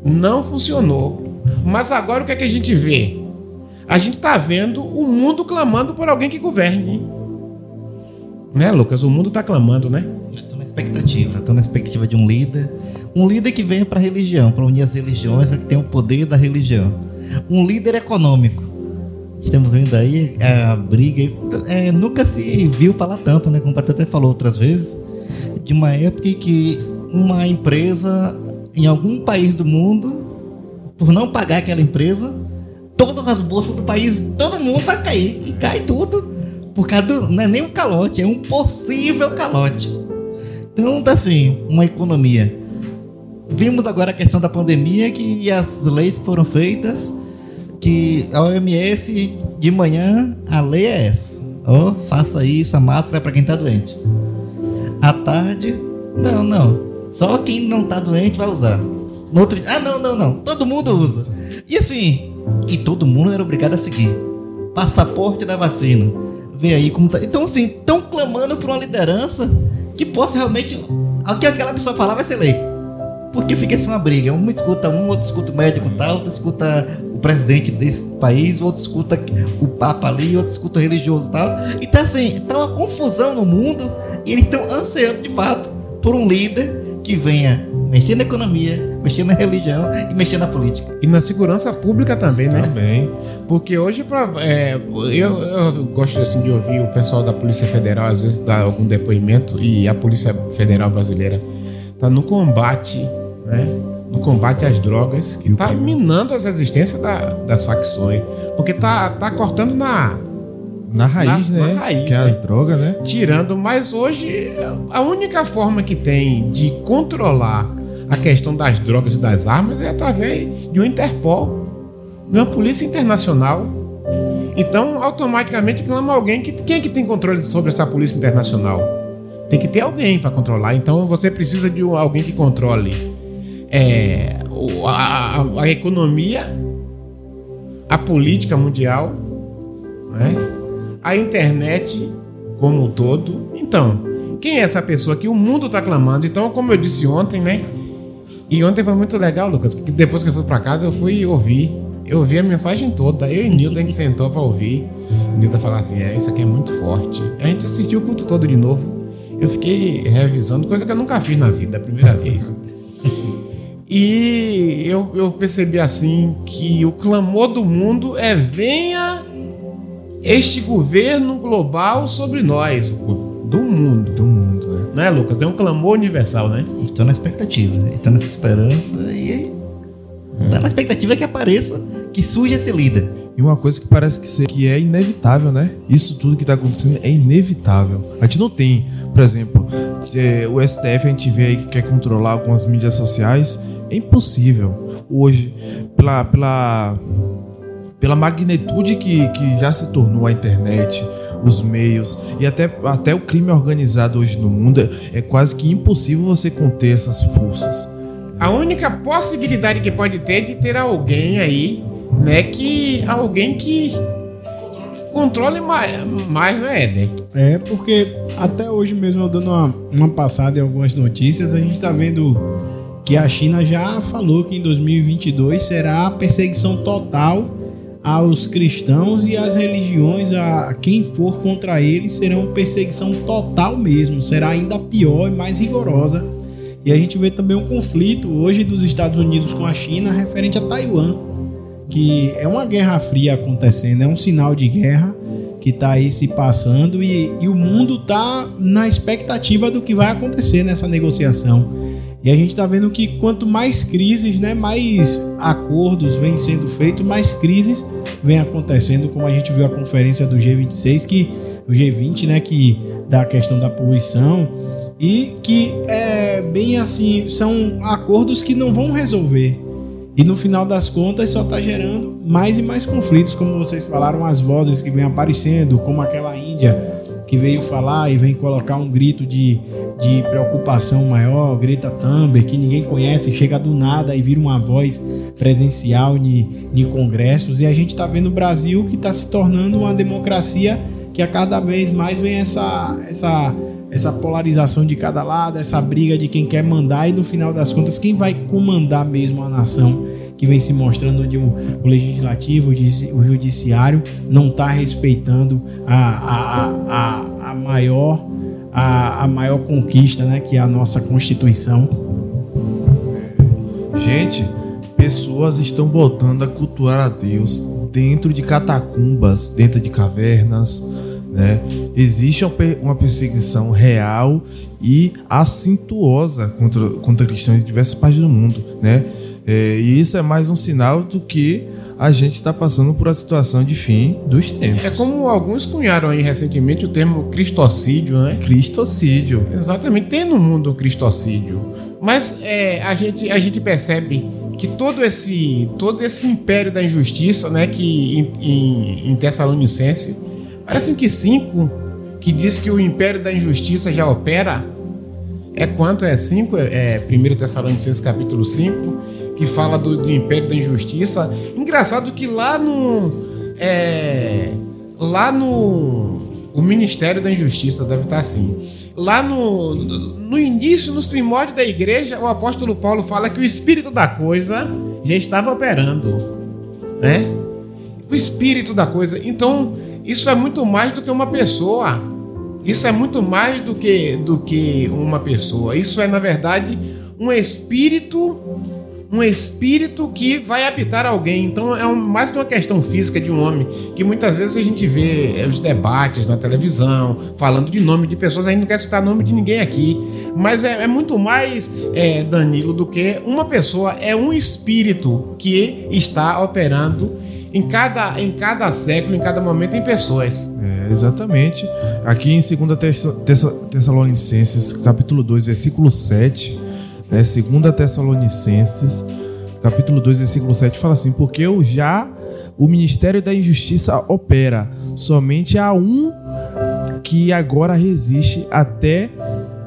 não funcionou. Mas agora o que é que a gente vê? A gente está vendo o mundo clamando por alguém que governe. Né, Lucas? O mundo está clamando, né? Estou na expectativa. Estou na expectativa de um líder. Um líder que venha para a religião, para unir as religiões, que tem o poder da religião. Um líder econômico. Estamos vendo aí a briga. É, nunca se viu falar tanto, né? Como o até falou outras vezes. De uma época que uma empresa em algum país do mundo, por não pagar aquela empresa, todas as bolsas do país, todo mundo vai cair. E cai tudo. Por causa do. Não é nem um calote, é um possível calote. Então, tá assim, uma economia. Vimos agora a questão da pandemia, que as leis foram feitas, que a OMS, de manhã, a lei é essa. Ó, oh, faça isso, a máscara é para quem tá doente. À tarde, não, não. Só quem não tá doente vai usar. No outro ah, não, não, não. Todo mundo usa. E assim, e todo mundo era obrigado a seguir. Passaporte da vacina. Vê aí como tá. Então, assim, estão clamando por uma liderança que possa realmente. O que aquela pessoa falar vai ser lei. Porque fica assim uma briga. Um escuta um, outro escuta o médico tal, outro escuta o presidente desse país, outro escuta o Papa ali, outro escuta o religioso tal. Então, assim, tá uma confusão no mundo e eles estão ansiando de fato por um líder que venha mexer na economia, mexer na religião e mexer na política. E na segurança pública também, né? Também. Porque hoje, pra, é, eu, eu, gosto assim, de ouvir o pessoal da Polícia Federal, às vezes, dar algum depoimento, e a Polícia Federal Brasileira está no combate, né? No combate às drogas, que está minando as resistências da, das facções. Porque tá, tá cortando na, na raiz, na, né? Na raiz, que é as né? drogas, né? Tirando, mas hoje a única forma que tem de controlar a questão das drogas e das armas é através de um Interpol, de uma polícia internacional, Então, automaticamente clama alguém que quem é que tem controle sobre essa polícia internacional? Tem que ter alguém para controlar. Então, você precisa de alguém que controle é, a, a, a economia, a política mundial, né? A internet como um todo. Então, quem é essa pessoa que o mundo está clamando? Então, como eu disse ontem, né? E ontem foi muito legal, Lucas, que depois que eu fui para casa, eu fui ouvir. Eu ouvi a mensagem toda. Eu e Nilton, a gente sentou para ouvir. Nilton falou assim: é, isso aqui é muito forte. A gente assistiu o culto todo de novo. Eu fiquei revisando, coisa que eu nunca fiz na vida, a primeira vez. E eu, eu percebi assim que o clamor do mundo é venha este governo global sobre nós, do mundo. Do mundo, né? Não é, Lucas? É um clamor universal, né? Estou na expectativa, estou nessa esperança e é. na expectativa que apareça, que surja esse líder. E uma coisa que parece que, que é inevitável, né? Isso tudo que está acontecendo é inevitável. A gente não tem, por exemplo, é, o STF a gente vê aí que quer controlar algumas mídias sociais. É impossível. Hoje, pela, pela, pela magnitude que, que já se tornou a internet, os meios e até, até o crime organizado hoje no mundo, é quase que impossível você conter essas forças. A única possibilidade que pode ter é de ter alguém aí, né, que alguém que controle mais, mais né, Éder? É, porque até hoje mesmo, eu dando uma, uma passada em algumas notícias, a gente está vendo que a China já falou que em 2022 será a perseguição total aos cristãos e às religiões, a quem for contra eles, será uma perseguição total mesmo, será ainda pior e mais rigorosa. E a gente vê também um conflito hoje dos Estados Unidos com a China referente a Taiwan, que é uma guerra fria acontecendo, é um sinal de guerra que está aí se passando e, e o mundo está na expectativa do que vai acontecer nessa negociação. E a gente está vendo que quanto mais crises, né, mais acordos vêm sendo feitos, mais crises vêm acontecendo, como a gente viu a conferência do G26, que o G20, né, que da questão da poluição e que é bem assim, são acordos que não vão resolver. E no final das contas só está gerando mais e mais conflitos, como vocês falaram, as vozes que vêm aparecendo, como aquela Índia que veio falar e vem colocar um grito de, de preocupação maior, Greta Thunberg, que ninguém conhece, chega do nada e vira uma voz presencial em congressos. E a gente está vendo o Brasil que está se tornando uma democracia que a cada vez mais vem essa, essa, essa polarização de cada lado, essa briga de quem quer mandar e no final das contas, quem vai comandar mesmo a nação que vem se mostrando onde o, legislativo, o judiciário não está respeitando a, a, a, a, maior a, a maior conquista, né, que é a nossa Constituição. Gente, pessoas estão voltando a cultuar a Deus dentro de catacumbas, dentro de cavernas, né? Existe uma perseguição real e acintuosa contra, contra cristãos em diversas partes do mundo, né? É, e isso é mais um sinal do que a gente está passando por a situação de fim dos tempos. É como alguns cunharam aí recentemente o termo cristocídio, né? Cristocídio. Exatamente, tem no mundo o cristocídio. Mas é, a, gente, a gente percebe que todo esse, todo esse império da injustiça, né, que em, em, em Tessalonicense, parece que cinco que diz que o império da injustiça já opera, é quanto? É 5, é, é 1 Tessalonicenses capítulo 5, que fala do, do Império da Injustiça. Engraçado que lá no. É, lá no. O Ministério da Injustiça deve estar assim. Lá no, no início, nos primórdios da igreja, o apóstolo Paulo fala que o espírito da coisa já estava operando. Né? O espírito da coisa. Então, isso é muito mais do que uma pessoa. Isso é muito mais do que, do que uma pessoa. Isso é, na verdade, um espírito um espírito que vai habitar alguém. Então é um, mais que uma questão física de um homem, que muitas vezes a gente vê é, os debates na televisão, falando de nome de pessoas, a gente não quer citar nome de ninguém aqui, mas é, é muito mais, é, Danilo, do que uma pessoa, é um espírito que está operando em cada, em cada século, em cada momento, em pessoas. É, exatamente. Aqui em 2 Tessalonicenses, capítulo 2, versículo 7 né? Segunda Tessalonicenses, capítulo 2, versículo 7, fala assim: Porque eu já o ministério da injustiça opera, somente há um que agora resiste até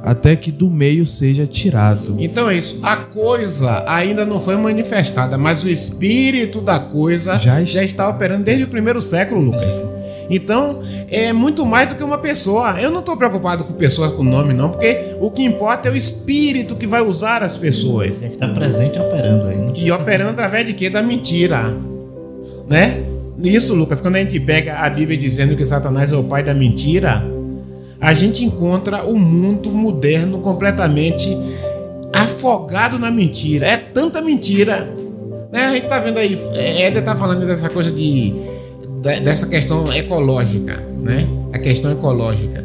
até que do meio seja tirado. Então é isso. A coisa ainda não foi manifestada, mas o espírito da coisa Já já, est- está operando desde o primeiro século, Lucas. Então é muito mais do que uma pessoa. Eu não estou preocupado com pessoa com nome, não, porque o que importa é o espírito que vai usar as pessoas. Já está presente operando aí. né? E operando através de quê? Da mentira. Né? Isso, Lucas, quando a gente pega a Bíblia dizendo que Satanás é o pai da mentira, a gente encontra o mundo moderno completamente afogado na mentira. É tanta mentira. Né? A gente tá vendo aí, Éder tá falando dessa coisa de- dessa questão ecológica, né? A questão ecológica.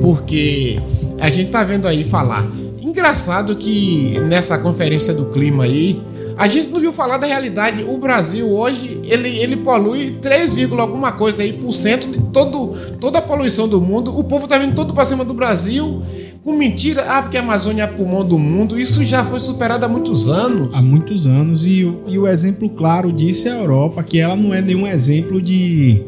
Porque a gente tá vendo aí falar. Engraçado que nessa conferência do clima aí, a gente não viu falar da realidade. O Brasil hoje, ele, ele polui 3, vírgula alguma coisa aí por cento de todo, toda a poluição do mundo. O povo tá vindo todo para cima do Brasil com mentira. Ah, porque a Amazônia é pulmão do mundo. Isso já foi superado há muitos anos. há muitos anos e, o- e o exemplo claro disso é a Europa, que ela não é nenhum exemplo de,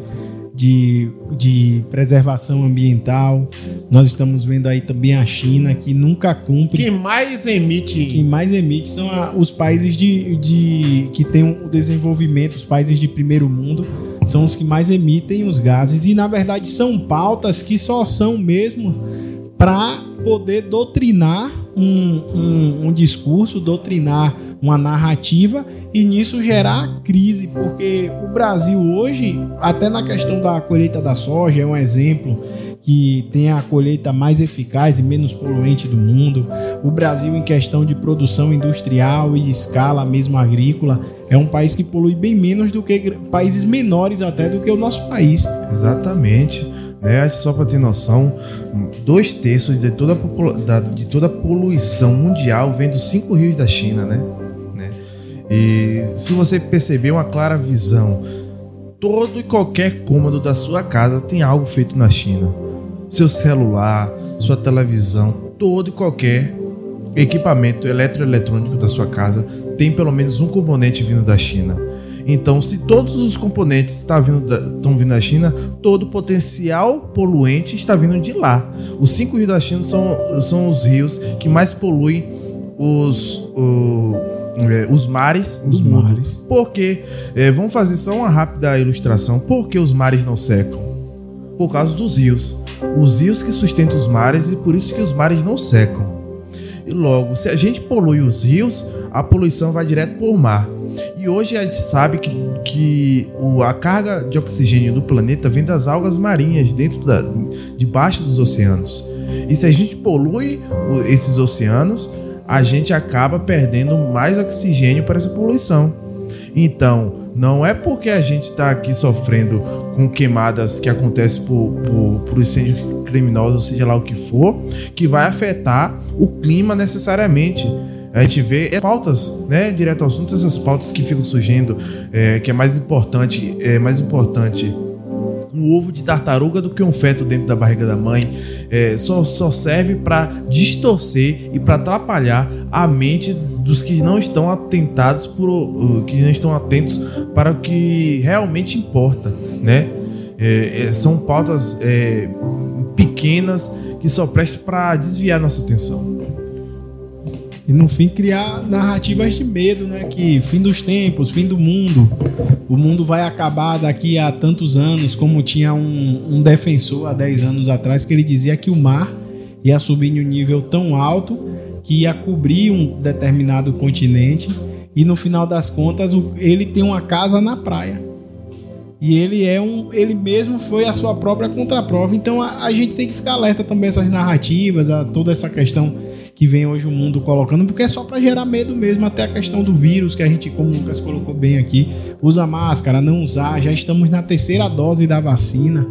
de, de preservação ambiental. Nós estamos vendo aí também a China, que nunca cumpre. Quem mais emite Quem mais emite são a- os países de, de que têm o desenvolvimento, os países de primeiro mundo, são os que mais emitem os gases. E na verdade são pautas que só são mesmo para poder doutrinar um, um- um discurso, doutrinar uma narrativa e nisso gerar crise, porque o Brasil hoje, até na questão da colheita da soja, é um exemplo que tem a colheita mais eficaz e menos poluente do mundo. O Brasil, em questão de produção industrial e escala mesmo agrícola, é um país que polui bem menos do que países menores até do que o nosso país. Exatamente. Né? Só para ter noção, dois terços de toda, a de toda a poluição mundial vem dos cinco rios da China, né? Né? E se você perceber uma clara visão, todo e qualquer cômodo da sua casa tem algo feito na China. Seu celular, sua televisão, todo e qualquer equipamento eletroeletrônico da sua casa tem pelo menos um componente vindo da China. Então, se todos os componentes estão vindo, da, estão vindo da China, todo o potencial poluente está vindo de lá. Os cinco rios da China são, são os rios que mais poluem os, o- é, os mares Os do mundo. mares. Porque, é, vamos fazer só uma rápida ilustração. Por que os mares não secam? Por causa dos rios. Os rios que sustentam os mares e por isso que os mares não secam. E logo, se a gente polui os rios, a poluição vai direto para o mar. E hoje a gente sabe que, que o- a carga de oxigênio do planeta vem das algas marinhas dentro da, debaixo dos oceanos. E se a gente polui esses oceanos, a gente acaba perdendo mais oxigênio para essa poluição. Então, não é porque a gente está aqui sofrendo com queimadas que acontecem por, por, por incêndio criminoso, ou seja lá o que for, que vai afetar o clima necessariamente. A gente vê é, pautas, né, direto ao assunto, essas pautas que ficam surgindo, é, que é mais importante, é mais importante um ovo de tartaruga do que um feto dentro da barriga da mãe. É, só, só serve para distorcer e para atrapalhar a mente dos que não estão atentados por que não estão atentos para o que realmente importa, né? É, é, são pautas é, pequenas que só prestam para desviar nossa atenção. E no fim criar narrativas de medo, né? Que fim dos tempos, fim do mundo. O mundo vai acabar daqui a tantos anos, como tinha um, um defensor há 10 anos atrás que ele dizia que o mar ia subir em um nível tão alto que ia cobrir um determinado continente e no final das contas ele tem uma casa na praia. E ele é um. Ele mesmo foi a sua própria contraprova. Então a, a gente tem que ficar alerta também a essas narrativas, a toda essa questão que vem hoje o mundo colocando, porque é só para gerar medo mesmo, até a questão do vírus, que a gente, como o Lucas colocou bem aqui, usa máscara, não usar, já estamos na terceira dose da vacina.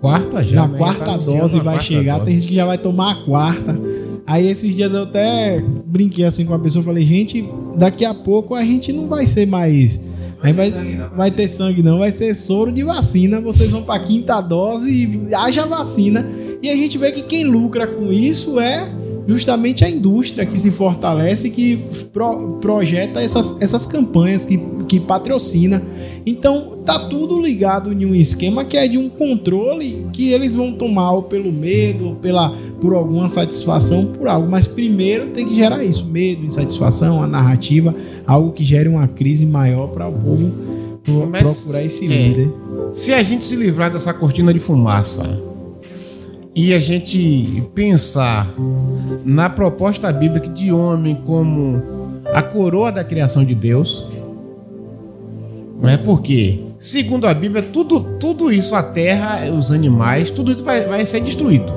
quarta já. na né? quarta Tá dose vai quarta chegar, dose. tem gente que já vai tomar a quarta. Aí esses dias eu até brinquei assim com a pessoa, falei, gente, daqui a pouco a gente não vai ser mais. Aí vai, vai ter sangue não, vai ser soro de vacina. Vocês vão pra quinta dose e haja vacina. E a gente vê que quem lucra com isso é justamente a indústria que se fortalece que pro, projeta essas, essas campanhas, que, que patrocina. Então tá tudo ligado em um esquema que é de um controle que eles vão tomar ou pelo medo, pela, por alguma satisfação, por algo. Mas primeiro tem que gerar isso: medo, insatisfação, a narrativa, algo que gere uma crise maior para o povo Mas, procurar esse é, líder. Se a gente se livrar dessa cortina de fumaça e a gente pensar na proposta bíblica de homem como a coroa da criação de Deus, não é porque, segundo a Bíblia, tudo, tudo isso, a terra, os animais, tudo isso vai, vai ser destruído.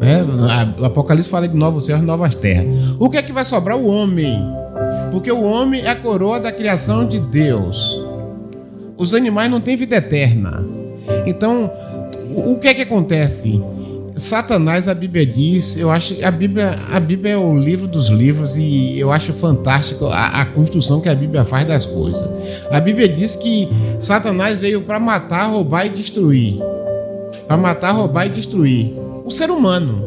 Né? O Apocalipse fala de novos céus novas terras. O que é que vai sobrar? O homem. Porque o homem é a coroa da criação de Deus. Os animais não têm vida eterna. Então, o que é que acontece? Satanás, a Bíblia diz, eu acho a Bíblia, a Bíblia é o livro dos livros e eu acho fantástico a, a construção que a Bíblia faz das coisas. A Bíblia diz que Satanás veio para matar, roubar e destruir. Para matar, roubar e destruir o ser humano.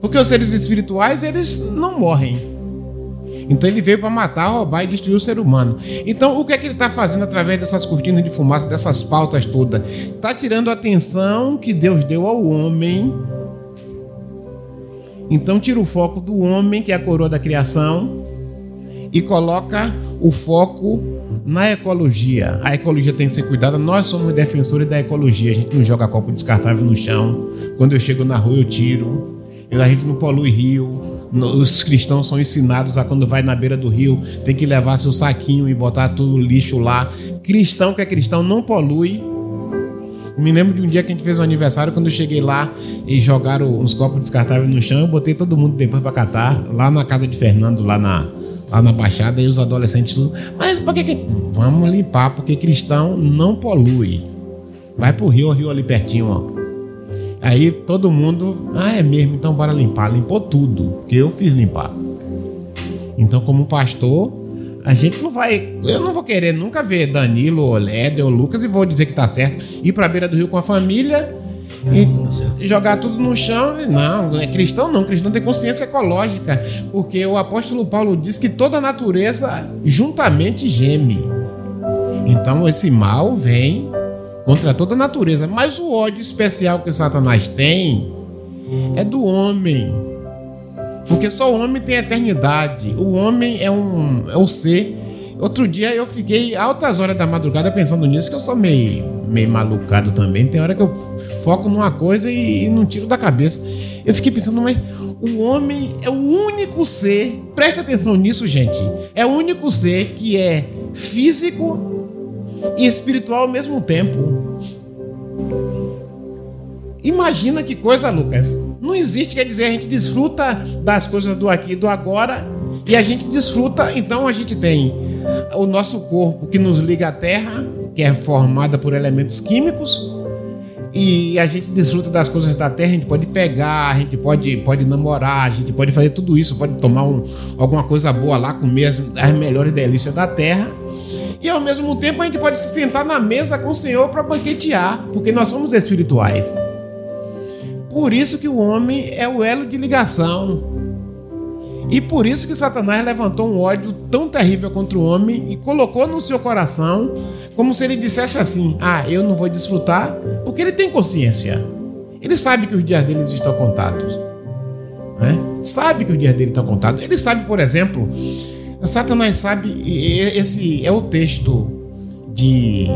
Porque os seres espirituais, eles não morrem. Então ele veio para matar, roubar e destruir o ser humano. Então o que é que ele está fazendo através dessas cortinas de fumaça, dessas pautas todas? Está tirando a atenção que Deus deu ao homem. Então tira o foco do homem, que é a coroa da criação, e coloca o foco na ecologia. A ecologia tem que ser cuidada. Nós somos defensores da ecologia. A gente não joga copo descartável no chão. Quando eu chego na rua, eu tiro. A gente não polui rio os cristãos são ensinados a quando vai na beira do rio, tem que levar seu saquinho e botar tudo lixo lá. Cristão que é cristão não polui. Me lembro de um dia que a gente fez um aniversário, quando eu cheguei lá e jogaram uns copos descartáveis no chão, eu botei todo mundo depois para catar, lá na casa de Fernando, lá na, lá na Baixada, e os adolescentes tudo. Mas por que, que. Vamos limpar, porque cristão não polui. Vai pro rio, o rio ali pertinho, ó. Aí todo mundo, ah, é mesmo, então bora limpar. Limpou tudo, que eu fiz limpar. Então, como pastor, a gente não vai. Eu não vou querer nunca ver Danilo, ou Léder ou Lucas e vou dizer que tá certo. Ir pra beira do rio com a família e jogar tudo no chão. Não, é cristão não. Cristão tem consciência ecológica. Porque o apóstolo Paulo diz que toda a natureza juntamente geme. Então esse mal vem contra toda a natureza. Mas o ódio especial que Satanás tem é do homem. Porque só o homem tem eternidade. O homem é um, é um ser. Outro dia eu fiquei altas horas da madrugada pensando nisso, que eu sou meio, meio malucado também. Tem hora que eu foco numa coisa e, e não tiro da cabeça. Eu fiquei pensando, mas o homem é o único ser, preste atenção nisso, gente. É o único ser que é físico, e espiritual ao mesmo tempo. Imagina que coisa, Lucas. Não existe, quer dizer, a gente desfruta das coisas do aqui e do agora, e a gente desfruta, então a gente tem o nosso corpo que nos liga à terra, que é formada por elementos químicos, e a gente desfruta das coisas da terra, a gente pode pegar, a gente pode, pode namorar, a gente pode fazer tudo isso, pode tomar um, alguma coisa boa lá, comer as, as melhores delícias da terra e ao mesmo tempo a gente pode se sentar na mesa com o Senhor para banquetear, porque nós somos espirituais. Por isso que o homem é o elo de ligação. E por isso que Satanás levantou um ódio tão terrível contra o homem e colocou no seu coração, como se ele dissesse assim: Ah, eu não vou desfrutar, porque ele tem consciência. Ele sabe que os dias deles estão contados. Né? Sabe que os dias dele estão contados. Ele sabe, por exemplo, Satanás sabe, esse é o texto de.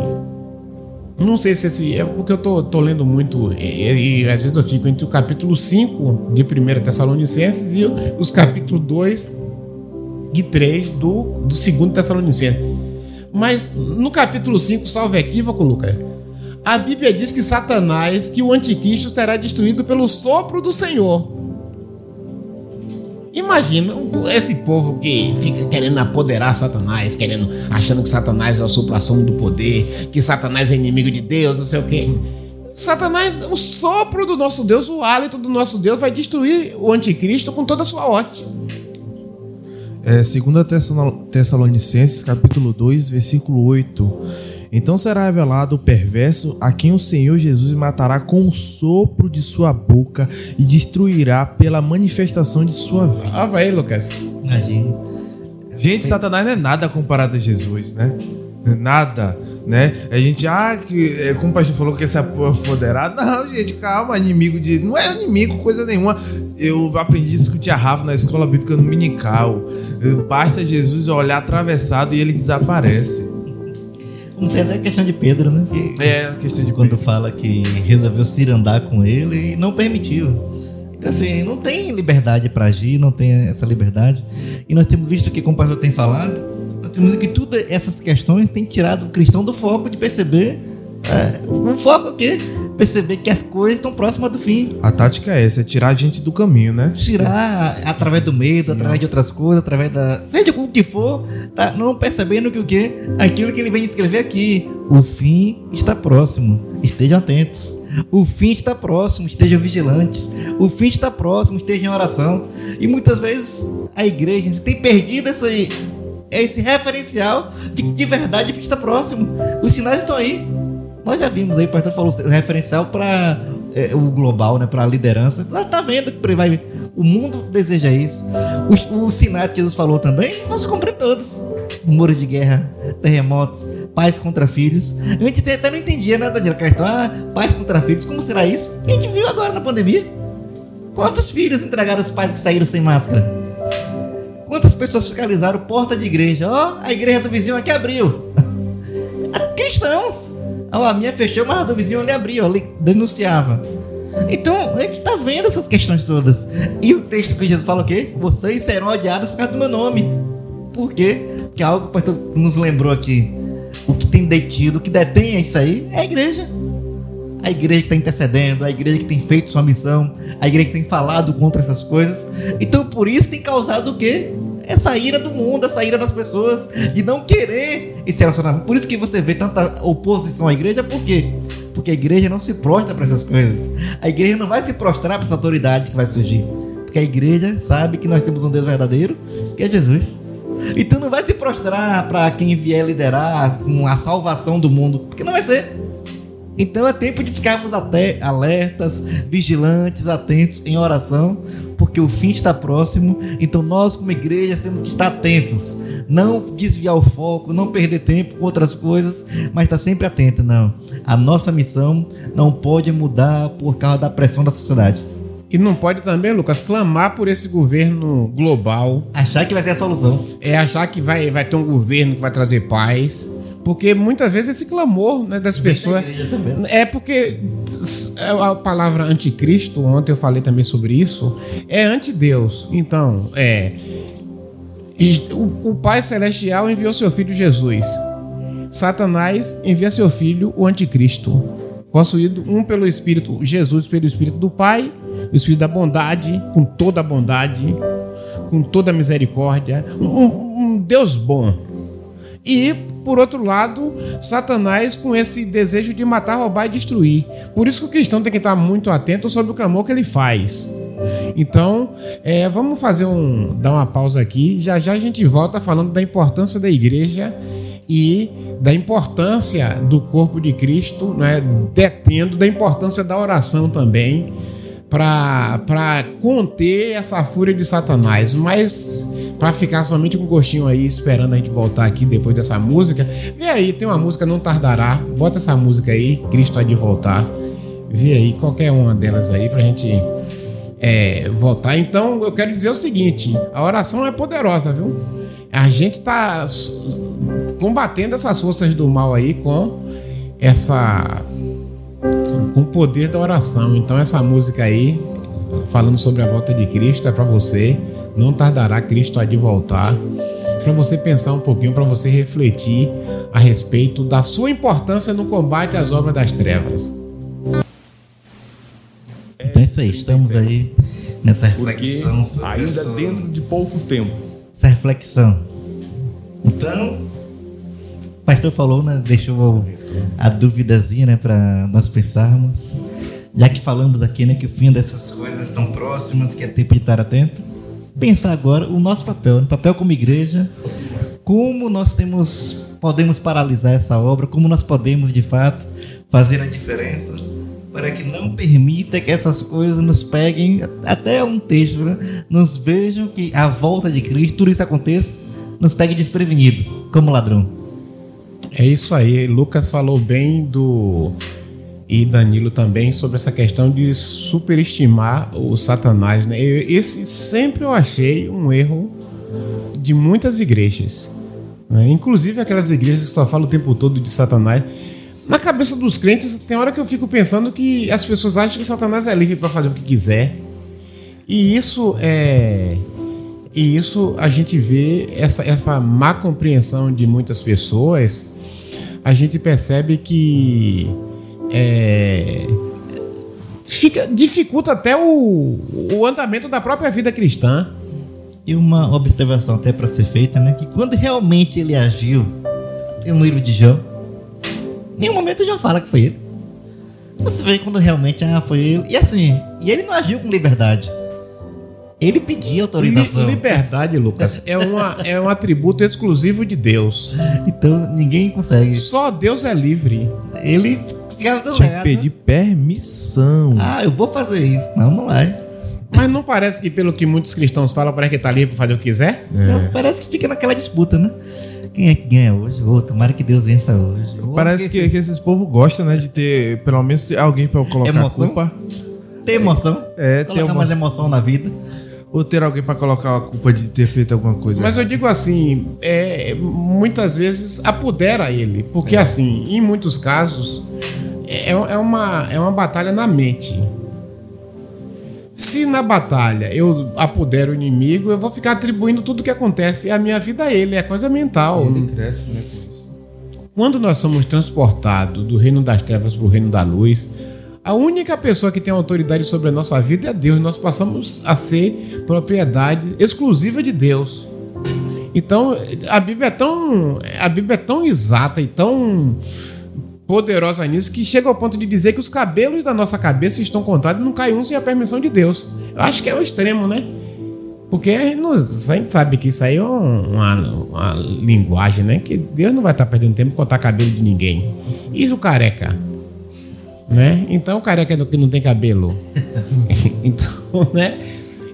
Não sei se esse. É porque eu tô, tô lendo muito, e, e, às vezes eu fico entre o capítulo 5 de 1 Tessalonicenses e os capítulos 2 e 3 do, do 2 Tessalonicenses. Mas no capítulo 5, salve equívoco, Lucas. A Bíblia diz que Satanás, que o anticristo será destruído pelo sopro do Senhor. Imagina esse povo que fica querendo apoderar Satanás, querendo, achando que Satanás é o supra-sumo do poder, que Satanás é inimigo de Deus, não sei o quê. Satanás, o sopro do nosso Deus, o hálito do nosso Deus vai destruir o anticristo com toda a sua horte. É, 2 Tessalonicenses, capítulo 2, versículo 8. Então será revelado o perverso a quem o Senhor Jesus matará com o sopro de sua boca e destruirá pela manifestação de sua vida. Ah, vai aí, Lucas. Imagina. Gente, Satanás não é nada comparado a Jesus, né? Nada, né? A gente, ah, que, é, como o pastor falou que esse é apoderado. Não, gente, calma, inimigo de. Não é inimigo, coisa nenhuma. Eu aprendi isso com o Tia Rafa na escola bíblica no Minical. Basta Jesus olhar atravessado e ele desaparece. Tem até a questão de Pedro, né? Que É a questão de quando fala que resolveu se ir andar com ele e não permitiu. Então, assim, não tem liberdade para agir, não tem essa liberdade. E nós temos visto que, como o pastor tem falado, nós temos visto que todas essas questões têm tirado o cristão do foco de perceber. É, o foco é o quê? Perceber que as coisas estão próximas do fim. A tática é essa, é tirar a gente do caminho, né? Tirar através do medo, através de outras coisas, através da. Seja o que for, tá não percebendo que o quê? Aquilo que ele vem escrever aqui. O fim está próximo. Estejam atentos. O fim está próximo, estejam vigilantes. O fim está próximo, estejam em oração. E muitas vezes a igreja tem perdido esse, esse referencial de que de verdade o fim está próximo. Os sinais estão aí. Nós já vimos aí, o pastor falou o referencial para é, o global, né, para a liderança. Lá tá vendo que vai. O mundo deseja isso. Os, os sinais que Jesus falou também, nós cumprimos todos. Muro de guerra, terremotos, pais contra filhos. A gente até não entendia nada de questão. Ah, pais contra filhos, como será isso? A gente viu agora na pandemia. Quantos filhos entregaram os pais que saíram sem máscara? Quantas pessoas fiscalizaram porta de igreja? Ó, a igreja do vizinho aqui abriu. Cristãos. A minha fechou, mas a do vizinho ele abriu, ele denunciava. Então, a gente tá vendo essas questões todas. E o texto que Jesus fala o quê? Vocês serão odiados por causa do meu nome. Por quê? Porque algo que o pastor nos lembrou aqui. O que tem detido, o que detém isso aí é a igreja. A igreja que está intercedendo, a igreja que tem feito sua missão, a igreja que tem falado contra essas coisas. Então, por isso tem causado o quê? Essa ira do mundo, essa ira das pessoas, de não querer esse relacionamento. Por isso que você vê tanta oposição à igreja, por quê? Porque a igreja não se prostra para essas coisas. A igreja não vai se prostrar para essa autoridade que vai surgir. Porque a igreja sabe que nós temos um Deus verdadeiro, que é Jesus. Então não vai se prostrar para quem vier liderar com a salvação do mundo, porque não vai ser. Então é tempo de ficarmos até alertas, vigilantes, atentos em oração, porque o fim está próximo. Então nós, como igreja, temos que estar atentos, não desviar o foco, não perder tempo com outras coisas, mas estar sempre atento. Não, a nossa missão não pode mudar por causa da pressão da sociedade. E não pode também, Lucas, clamar por esse governo global. Achar que vai ser a solução. É achar que vai, vai ter um governo que vai trazer paz. Porque muitas vezes esse clamor né, das pessoas. É porque a palavra anticristo, ontem eu falei também sobre isso, é anti-Deus. Então, é. O, o Pai Celestial enviou seu filho Jesus. Satanás envia seu filho, o anticristo. Possuído um pelo Espírito, Jesus pelo Espírito do Pai, o Espírito da bondade, com toda a bondade, com toda a misericórdia. Um, um Deus bom. E por outro lado, Satanás com esse desejo de matar, roubar e destruir. Por isso que o cristão tem que estar muito atento sobre o clamor que ele faz. Então, é, vamos fazer um, dar uma pausa aqui. Já já a gente volta falando da importância da igreja e da importância do corpo de Cristo, né, detendo da importância da oração também para conter essa fúria de Satanás, mas para ficar somente com gostinho aí, esperando a gente voltar aqui depois dessa música. Vê aí, tem uma música Não Tardará, bota essa música aí, Cristo há de voltar. Vê aí, qualquer uma delas aí pra gente é, voltar. Então, eu quero dizer o seguinte: a oração é poderosa, viu? A gente está combatendo essas forças do mal aí com essa com o poder da oração. Então essa música aí, falando sobre a volta de Cristo, é para você. Não tardará Cristo a de voltar. Para você pensar um pouquinho, para você refletir a respeito da sua importância no combate às obras das trevas. Então é isso aí, estamos aí nessa reflexão sobre ainda dentro de pouco tempo. Essa reflexão. Então, o pastor falou, né? Deixou a duvidazinha, né, para nós pensarmos. Já que falamos aqui, né, que o fim dessas coisas estão próximas, que é tempo de estar atento. Pensar agora o nosso papel, o papel como igreja, como nós temos podemos paralisar essa obra, como nós podemos de fato fazer a diferença para que não permita que essas coisas nos peguem, até um texto, né? nos vejam que a volta de Cristo, tudo isso aconteça, nos pegue desprevenido, como ladrão. É isso aí. Lucas falou bem do e Danilo também sobre essa questão de superestimar o Satanás. Né? Esse sempre eu achei um erro de muitas igrejas, né? inclusive aquelas igrejas que só falam o tempo todo de Satanás. Na cabeça dos crentes, tem hora que eu fico pensando que as pessoas acham que Satanás é livre para fazer o que quiser. E isso é. E isso a gente vê essa, essa má compreensão de muitas pessoas. A gente percebe que é, fica, dificulta até o, o andamento da própria vida cristã. E uma observação até para ser feita, né? Que quando realmente ele agiu no livro de Jó, em nenhum momento Jó fala que foi ele. Você vê quando realmente ah, foi ele. E assim, e ele não agiu com liberdade. Ele pedia autorização. Liberdade, Lucas, é, uma, é um atributo exclusivo de Deus. Então ninguém consegue. Só Deus é livre. Ele tinha que pedir permissão. Ah, eu vou fazer isso. Não, não vai. Mas não parece que, pelo que muitos cristãos falam, parece que tá livre para fazer o que quiser? É. Não, parece que fica naquela disputa, né? Quem é que ganha hoje? Oh, tomara que Deus vença hoje. Oh, parece que, que, esses povos gostam, né? De ter pelo menos alguém para colocar emoção? a culpa. Ter emoção. É, ter uma... mais emoção na vida ou ter alguém para colocar a culpa de ter feito alguma coisa. Mas eu digo assim, é, muitas vezes apodera ele, porque é. assim, em muitos casos é, é, uma, é uma batalha na mente. Se na batalha eu apodero o inimigo, eu vou ficar atribuindo tudo que acontece à minha vida a ele, é coisa mental. Ele cresce, né. Quando nós somos transportados do reino das trevas para o reino da luz, a única pessoa que tem autoridade sobre a nossa vida é Deus. Nós passamos a ser propriedade exclusiva de Deus. Então, a Bíblia é tão, a Bíblia é tão exata e tão poderosa nisso que chega ao ponto de dizer que os cabelos da nossa cabeça estão contados e não cai um sem a permissão de Deus. Eu acho que é o extremo, né? Porque a gente, sabe que isso aí é uma, uma, linguagem, né? Que Deus não vai estar perdendo tempo contar cabelo de ninguém. E o careca? Né? Então o careca é que não tem cabelo. então, né?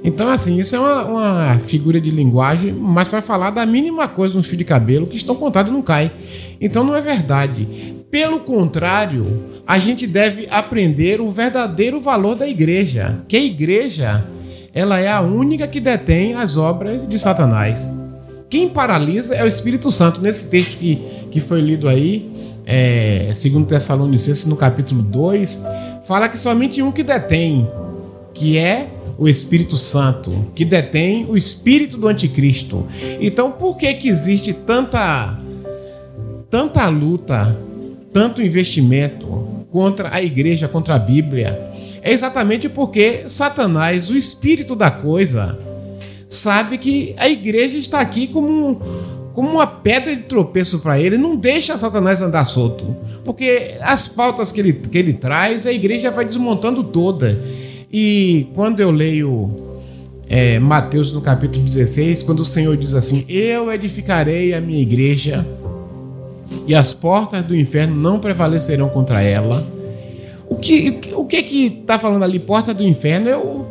Então, assim, isso é uma, uma figura de linguagem, mas para falar da mínima coisa, um fio de cabelo que estão contados não cai. Então não é verdade. Pelo contrário, a gente deve aprender o verdadeiro valor da igreja, que a igreja ela é a única que detém as obras de Satanás. Quem paralisa é o Espírito Santo. Nesse texto que, que foi lido aí, é, segundo Tessalonicenses, no capítulo 2, fala que somente um que detém, que é o Espírito Santo, que detém o espírito do anticristo. Então, por que que existe tanta tanta luta tanto investimento contra a igreja, contra a Bíblia, é exatamente porque Satanás, o espírito da coisa, sabe que a igreja está aqui como, como uma pedra de tropeço para ele, não deixa Satanás andar solto, porque as pautas que ele, que ele traz, a igreja vai desmontando toda. E quando eu leio é, Mateus no capítulo 16, quando o Senhor diz assim: Eu edificarei a minha igreja e as portas do inferno não prevalecerão contra ela. O que o que que tá falando ali porta do inferno? Eu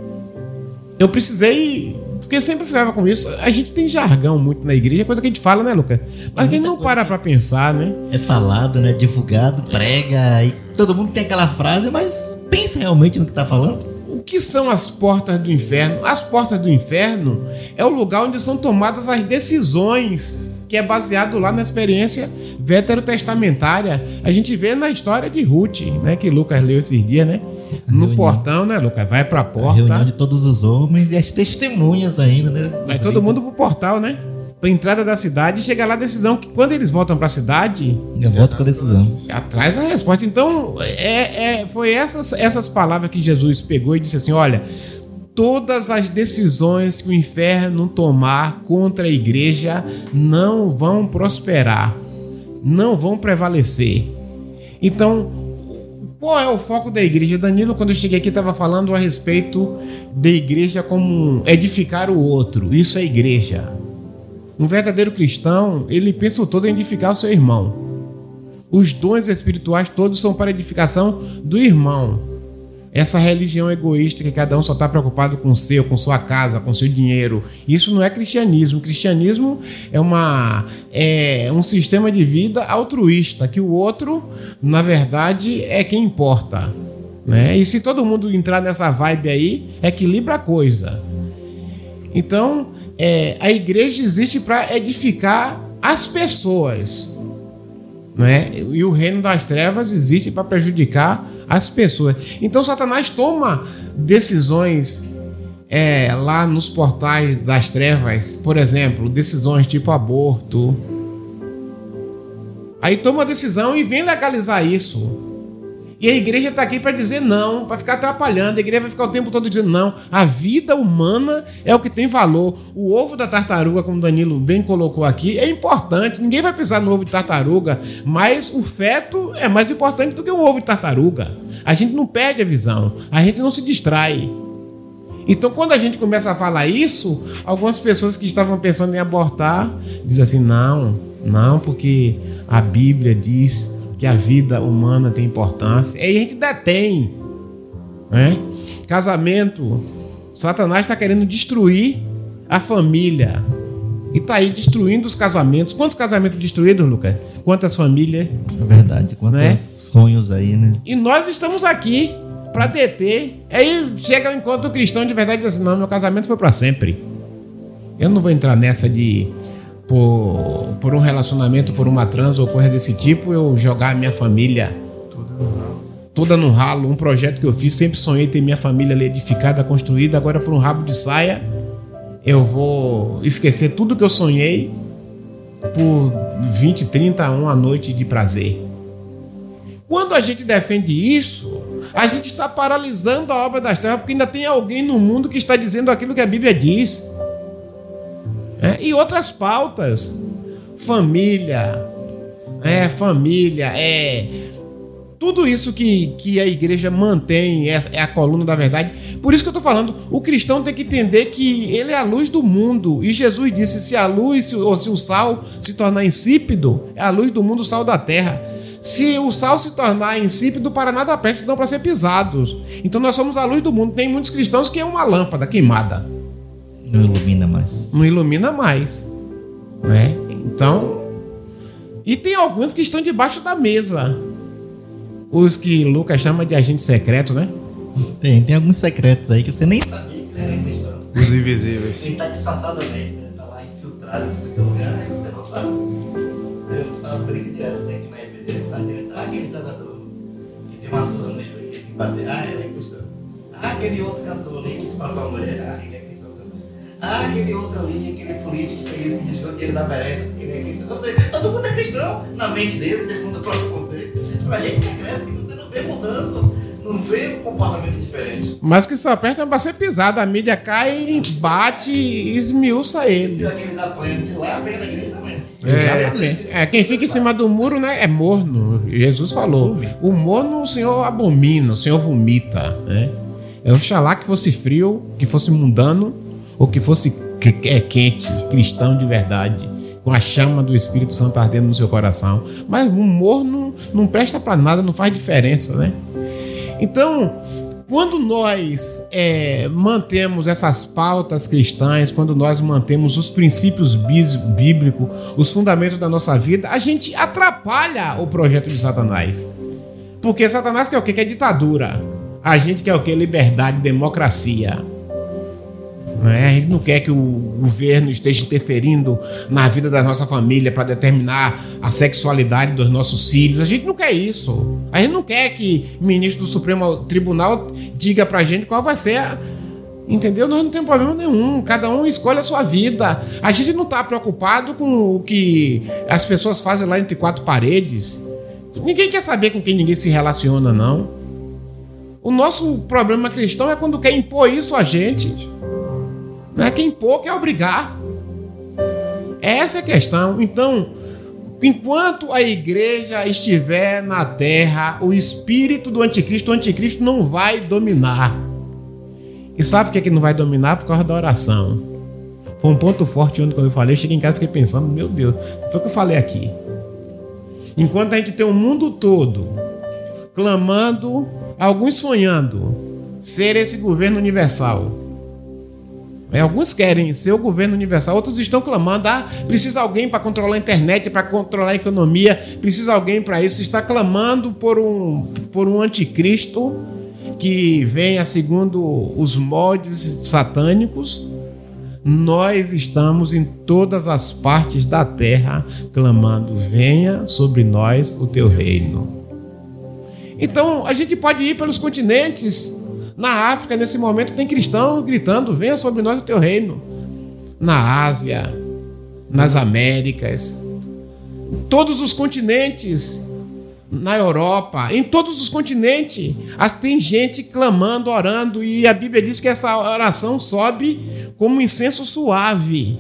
eu precisei porque sempre ficava com isso. A gente tem jargão muito na igreja, é coisa que a gente fala, né, Luca? Mas é quem não para para pensar, né? É falado, né? Divulgado, prega, e todo mundo tem aquela frase, mas pensa realmente no que tá falando. O que são as portas do inferno? As portas do inferno é o lugar onde são tomadas as decisões, que é baseado lá na experiência veterotestamentária, a gente vê na história de Ruth, né? Que Lucas leu esses dias, né? No reunião. portão, né, Lucas? Vai pra porta. A reunião de todos os homens e as testemunhas ainda, né? Vai todo mundo pro portal, né? Pra entrada da cidade e chega lá a decisão que quando eles voltam pra cidade. Eu volto com a decisão. Atrás a resposta. Então, é, é, foi essas, essas palavras que Jesus pegou e disse assim: olha. Todas as decisões que o inferno tomar contra a igreja não vão prosperar não vão prevalecer. Então, qual é o foco da igreja? Danilo, quando eu cheguei aqui, estava falando a respeito da igreja como edificar o outro. Isso é igreja. Um verdadeiro cristão, ele pensa o todo em edificar o seu irmão. Os dons espirituais todos são para edificação do irmão. Essa religião egoísta que cada um só está preocupado com o seu, com sua casa, com seu dinheiro. Isso não é cristianismo. O cristianismo é, uma, é um sistema de vida altruísta, que o outro, na verdade, é quem importa. Né? E se todo mundo entrar nessa vibe aí, equilibra a coisa. Então, é, a igreja existe para edificar as pessoas. Né? E o reino das trevas existe para prejudicar as pessoas. Então Satanás toma decisões é, lá nos portais das trevas, por exemplo, decisões tipo aborto. Aí toma a decisão e vem legalizar isso. E a igreja está aqui para dizer não, para ficar atrapalhando. A igreja vai ficar o tempo todo dizendo não. A vida humana é o que tem valor. O ovo da tartaruga, como Danilo bem colocou aqui, é importante. Ninguém vai pisar no ovo de tartaruga, mas o feto é mais importante do que o ovo de tartaruga. A gente não perde a visão, a gente não se distrai. Então, quando a gente começa a falar isso, algumas pessoas que estavam pensando em abortar dizem assim: não, não, porque a Bíblia diz que a vida humana tem importância. E a gente detém. Né? Casamento. Satanás está querendo destruir a família. E está aí destruindo os casamentos. Quantos casamentos destruídos, Lucas? Quantas famílias? É verdade, quantos né? sonhos aí, né? E nós estamos aqui para deter. Aí chega o um encontro cristão de verdade e diz assim: não, meu casamento foi para sempre. Eu não vou entrar nessa de por, por um relacionamento, por uma trans ou coisa desse tipo, eu jogar a minha família toda no ralo. Toda no ralo. Um projeto que eu fiz, sempre sonhei ter minha família edificada, construída. Agora, por um rabo de saia, eu vou esquecer tudo que eu sonhei por 20, 30, uma noite de prazer. Quando a gente defende isso, a gente está paralisando a obra das trevas, porque ainda tem alguém no mundo que está dizendo aquilo que a Bíblia diz. É, e outras pautas. Família. É, família. É. Tudo isso que, que a igreja mantém é, é a coluna da verdade. Por isso que eu estou falando, o cristão tem que entender que ele é a luz do mundo. E Jesus disse: se a luz ou se o sal se tornar insípido, é a luz do mundo, o sal da terra. Se o sal se tornar insípido, para nada presta, senão para ser pisados. Então nós somos a luz do mundo. Tem muitos cristãos que é uma lâmpada queimada. Não ilumina mais. Não ilumina mais. Né? Então. E tem alguns que estão debaixo da mesa. Os que Lucas chama de agente secreto, né? Tem, tem alguns secretos aí que você nem sabia que ele era cristão. Os invisíveis. Ele tá disfarçadamente, né? Tá lá infiltrado em todo lugar, aí você não sabe. Eu tava brincando aqui na EBD, tá direto. Ah, aquele jogador que tem uma surra no joelho assim, bater. Ah, ele é cristão. Ah, aquele outro cantor ali que disparou a mulher. Ah, ele é ah, aquele outro ali, aquele político que fez, que desviou dinheiro da merenda, que nem cristão. Seja, todo mundo é cristão na mente dele, segundo o próprio conceito. A gente se cresce, você não vê mudança, não vê um comportamento diferente. Mas que só perto é pra ser pisado, a mídia cai, bate e esmiuça ele. E aqueles apanham de lá, perto da igreja também. Exatamente. É, quem fica em cima do muro né, é morno. Jesus falou. O morno o Senhor abomina, o Senhor vomita. Né? É oxalá que fosse frio, que fosse mundano, ou que fosse é quente, cristão de verdade, com a chama do Espírito Santo ardendo no seu coração. Mas o humor não, não presta para nada, não faz diferença, né? Então, quando nós é, mantemos essas pautas cristãs, quando nós mantemos os princípios bíblicos, os fundamentos da nossa vida, a gente atrapalha o projeto de Satanás. Porque Satanás quer o quê? Quer ditadura. A gente quer o quê? Liberdade, democracia. Né? A gente não quer que o governo esteja interferindo na vida da nossa família para determinar a sexualidade dos nossos filhos. A gente não quer isso. A gente não quer que o ministro do Supremo Tribunal diga para a gente qual vai ser a, Entendeu? Nós não temos problema nenhum. Cada um escolhe a sua vida. A gente não está preocupado com o que as pessoas fazem lá entre quatro paredes. Ninguém quer saber com quem ninguém se relaciona, não. O nosso problema cristão é quando quer impor isso a gente. É quem impor, quer obrigar. Essa é a questão. Então, enquanto a igreja estiver na terra, o espírito do anticristo, o anticristo não vai dominar. E sabe por que, que não vai dominar? Por causa da oração. Foi um ponto forte onde quando eu falei, eu cheguei em casa e fiquei pensando, meu Deus, o foi que eu falei aqui? Enquanto a gente tem o mundo todo clamando, alguns sonhando ser esse governo universal. É, alguns querem ser o governo universal, outros estão clamando: ah, precisa alguém para controlar a internet, para controlar a economia, precisa alguém para isso. Está clamando por um, por um anticristo que venha segundo os moldes satânicos. Nós estamos em todas as partes da terra clamando: venha sobre nós o teu reino. Então a gente pode ir pelos continentes na África, nesse momento, tem cristão gritando: venha sobre nós o teu reino. Na Ásia, nas Américas, todos os continentes, na Europa, em todos os continentes, tem gente clamando, orando, e a Bíblia diz que essa oração sobe como um incenso suave.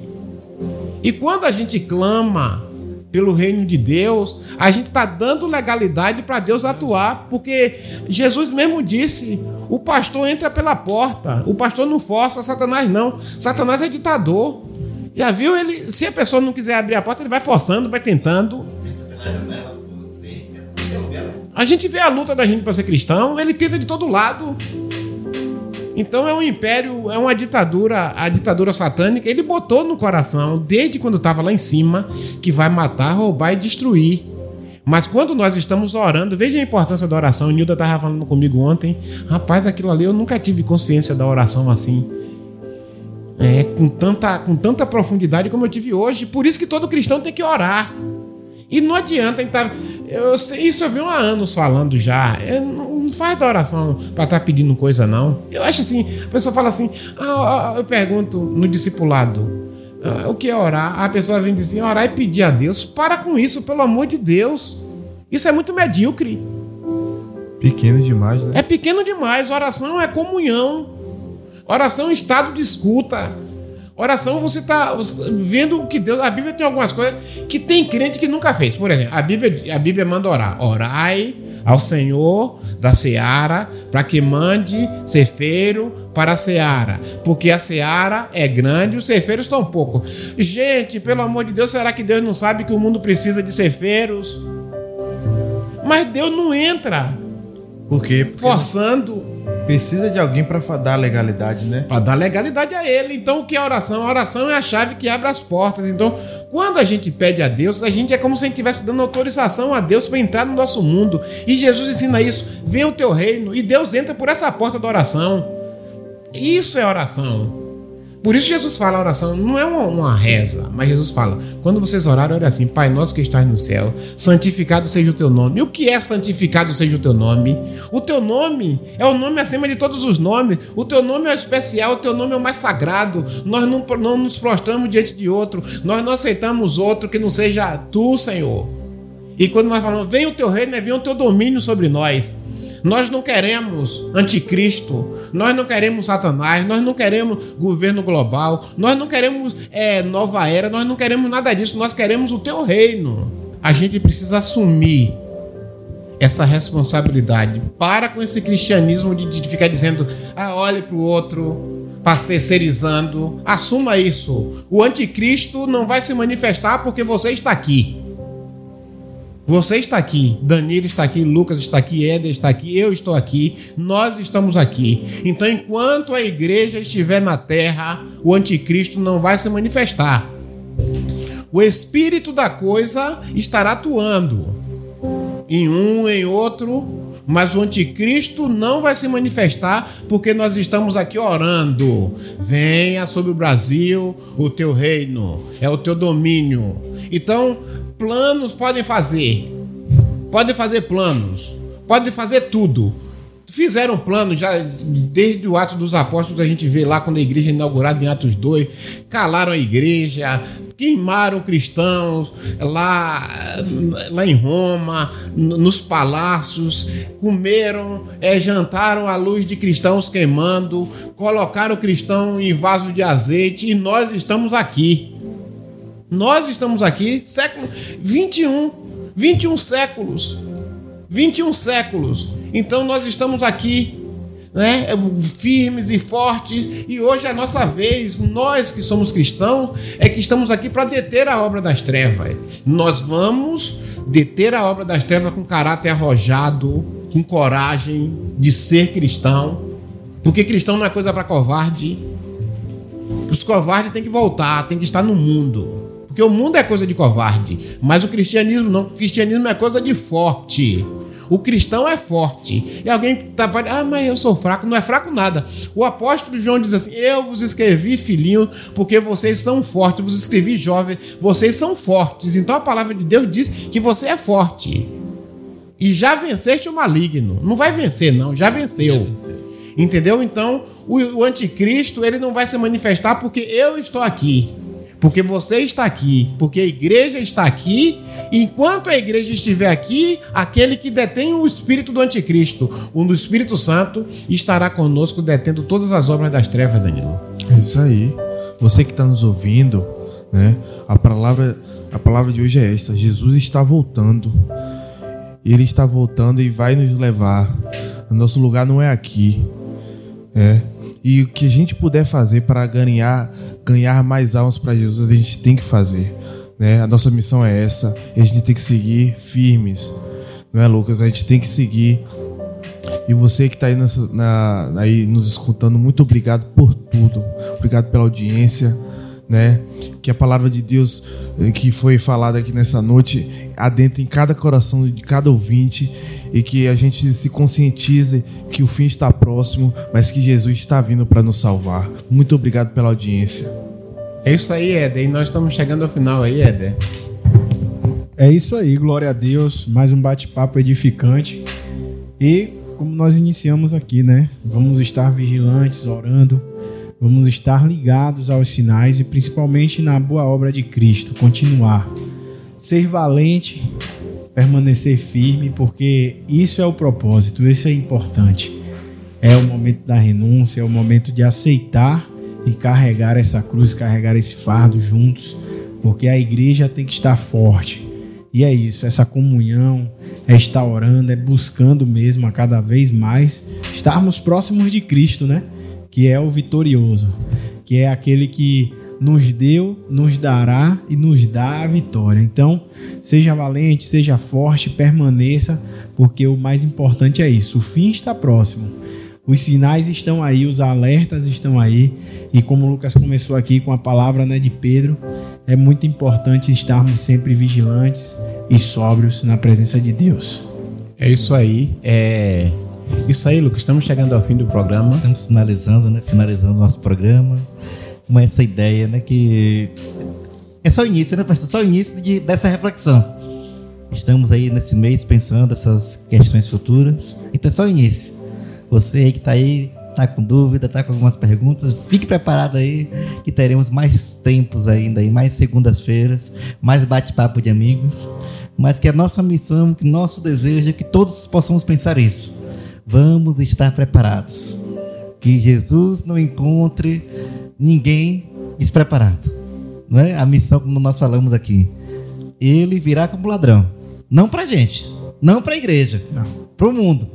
E quando a gente clama pelo reino de Deus, a gente está dando legalidade para Deus atuar, porque Jesus mesmo disse: o pastor entra pela porta. O pastor não força, Satanás não. Satanás é ditador. Já viu ele? Se a pessoa não quiser abrir a porta, ele vai forçando, vai tentando. A gente vê a luta da gente para ser cristão, ele tenta de todo lado. Então é um império, é uma ditadura, a ditadura satânica. Ele botou no coração, desde quando estava lá em cima, que vai matar, roubar e destruir. Mas quando nós estamos orando, veja a importância da oração. O Nilda estava falando comigo ontem. Rapaz, aquilo ali eu nunca tive consciência da oração assim. É, com tanta, com tanta profundidade como eu tive hoje. Por isso que todo cristão tem que orar. E não adianta estar. Eu sei, isso eu vi há anos falando já. Eu, faz da oração para estar tá pedindo coisa, não. Eu acho assim, a pessoa fala assim, ah, eu pergunto no discipulado. Ah, o que é orar? A pessoa vem dizer orar e pedir a Deus. Para com isso, pelo amor de Deus. Isso é muito medíocre. Pequeno demais, né? É pequeno demais. Oração é comunhão. Oração é estado de escuta. Oração você está vendo o que Deus. A Bíblia tem algumas coisas que tem crente que nunca fez. Por exemplo, a Bíblia, a Bíblia manda orar. Orai ao Senhor da seara, para que mande cefeiro para a seara, porque a seara é grande e os cefeiros estão poucos. Gente, pelo amor de Deus, será que Deus não sabe que o mundo precisa de cefeiros? Mas Deus não entra. Por quê? Porque forçando. Precisa de alguém para dar legalidade, né? Para dar legalidade a ele. Então, o que é oração? A oração é a chave que abre as portas. Então, quando a gente pede a Deus, a gente é como se a gente estivesse dando autorização a Deus para entrar no nosso mundo. E Jesus ensina isso: vem o teu reino. E Deus entra por essa porta da oração. Isso é oração. Por isso Jesus fala a oração, não é uma, uma, reza, mas Jesus fala: quando vocês orarem, olha assim, Pai nosso que estás no céu, santificado seja o teu nome. E o que é santificado seja o teu nome? O teu nome é o nome acima de todos os nomes. O teu nome é o especial, o teu nome é o mais sagrado. Nós não, não nos prostramos diante de outro, nós não aceitamos outro que não seja tu, Senhor. E quando nós falamos, vem o teu reino, vem o teu domínio sobre nós. Nós não queremos anticristo, nós não queremos Satanás, nós não queremos governo global, nós não queremos é, nova era, nós não queremos nada disso, nós queremos o teu reino. A gente precisa assumir essa responsabilidade. Para com esse cristianismo de, de ficar dizendo, ah, olhe para o outro, terceirizando. Assuma isso. O anticristo não vai se manifestar porque você está aqui. Você está aqui, Danilo está aqui, Lucas está aqui, Éder está aqui, eu estou aqui, nós estamos aqui. Então, enquanto a igreja estiver na terra, o anticristo não vai se manifestar. O espírito da coisa estará atuando em um, em outro, mas o anticristo não vai se manifestar porque nós estamos aqui orando. Venha sobre o Brasil o teu reino, é o teu domínio. Então, planos podem fazer. Podem fazer planos. Podem fazer tudo. Fizeram planos já desde o Atos dos Apóstolos, a gente vê lá quando a igreja é inaugurada em Atos 2, calaram a igreja, queimaram cristãos lá, lá em Roma, nos palácios, comeram, é, jantaram à luz de cristãos queimando, colocaram cristão em vaso de azeite e nós estamos aqui. Nós estamos aqui, século 21, 21 séculos. 21 séculos. Então nós estamos aqui né, firmes e fortes, e hoje é a nossa vez, nós que somos cristãos, é que estamos aqui para deter a obra das trevas. Nós vamos deter a obra das trevas com caráter arrojado, com coragem de ser cristão, porque cristão não é coisa para covarde. Os covardes têm que voltar, têm que estar no mundo. Porque o mundo é coisa de covarde, mas o cristianismo não. O cristianismo é coisa de forte. O cristão é forte. E alguém que tá ah, mas eu sou fraco. Não é fraco nada. O apóstolo João diz assim: Eu vos escrevi, filhinho, porque vocês são fortes. Eu vos escrevi, jovem, vocês são fortes. Então a palavra de Deus diz que você é forte. E já venceste o maligno. Não vai vencer, não, já venceu. Entendeu? Então, o, o anticristo, ele não vai se manifestar porque eu estou aqui porque você está aqui, porque a igreja está aqui. Enquanto a igreja estiver aqui, aquele que detém o espírito do anticristo, o do Espírito Santo, estará conosco detendo todas as obras das trevas, Danilo. É isso aí. Você que está nos ouvindo, né? A palavra, a palavra de hoje é esta: Jesus está voltando. Ele está voltando e vai nos levar. O nosso lugar não é aqui. É, e o que a gente puder fazer para ganhar, ganhar mais almas para Jesus, a gente tem que fazer. Né? A nossa missão é essa. E a gente tem que seguir firmes. Não é, Lucas? A gente tem que seguir. E você que está aí, na, aí nos escutando, muito obrigado por tudo. Obrigado pela audiência né? Que a palavra de Deus eh, que foi falada aqui nessa noite adentre em cada coração de cada ouvinte e que a gente se conscientize que o fim está próximo, mas que Jesus está vindo para nos salvar. Muito obrigado pela audiência. É isso aí, Éder. E nós estamos chegando ao final aí, Éder. É isso aí, glória a Deus. Mais um bate-papo edificante. E como nós iniciamos aqui, né? Vamos estar vigilantes, orando Vamos estar ligados aos sinais e principalmente na boa obra de Cristo, continuar. Ser valente, permanecer firme, porque isso é o propósito, isso é importante. É o momento da renúncia, é o momento de aceitar e carregar essa cruz, carregar esse fardo juntos, porque a igreja tem que estar forte. E é isso, essa comunhão, é estar orando, é buscando mesmo a cada vez mais estarmos próximos de Cristo, né? Que é o vitorioso, que é aquele que nos deu, nos dará e nos dá a vitória. Então, seja valente, seja forte, permaneça, porque o mais importante é isso. O fim está próximo. Os sinais estão aí, os alertas estão aí, e como o Lucas começou aqui com a palavra né, de Pedro, é muito importante estarmos sempre vigilantes e sóbrios na presença de Deus. É isso aí. É isso aí, Lucas. Estamos chegando ao fim do programa. Estamos finalizando, né? Finalizando o nosso programa. Com essa ideia, né? Que é só o início, né, pastor? Só o início de, dessa reflexão. Estamos aí nesse mês pensando essas questões futuras. Então é só o início. Você aí que está aí, tá com dúvida, tá com algumas perguntas, fique preparado aí que teremos mais tempos ainda aí, mais segundas-feiras, mais bate-papo de amigos, mas que a nossa missão, que nosso desejo é que todos possamos pensar isso Vamos estar preparados. Que Jesus não encontre ninguém despreparado. Não é? A missão, como nós falamos aqui. Ele virá como ladrão. Não para gente. Não para a igreja. Para o mundo.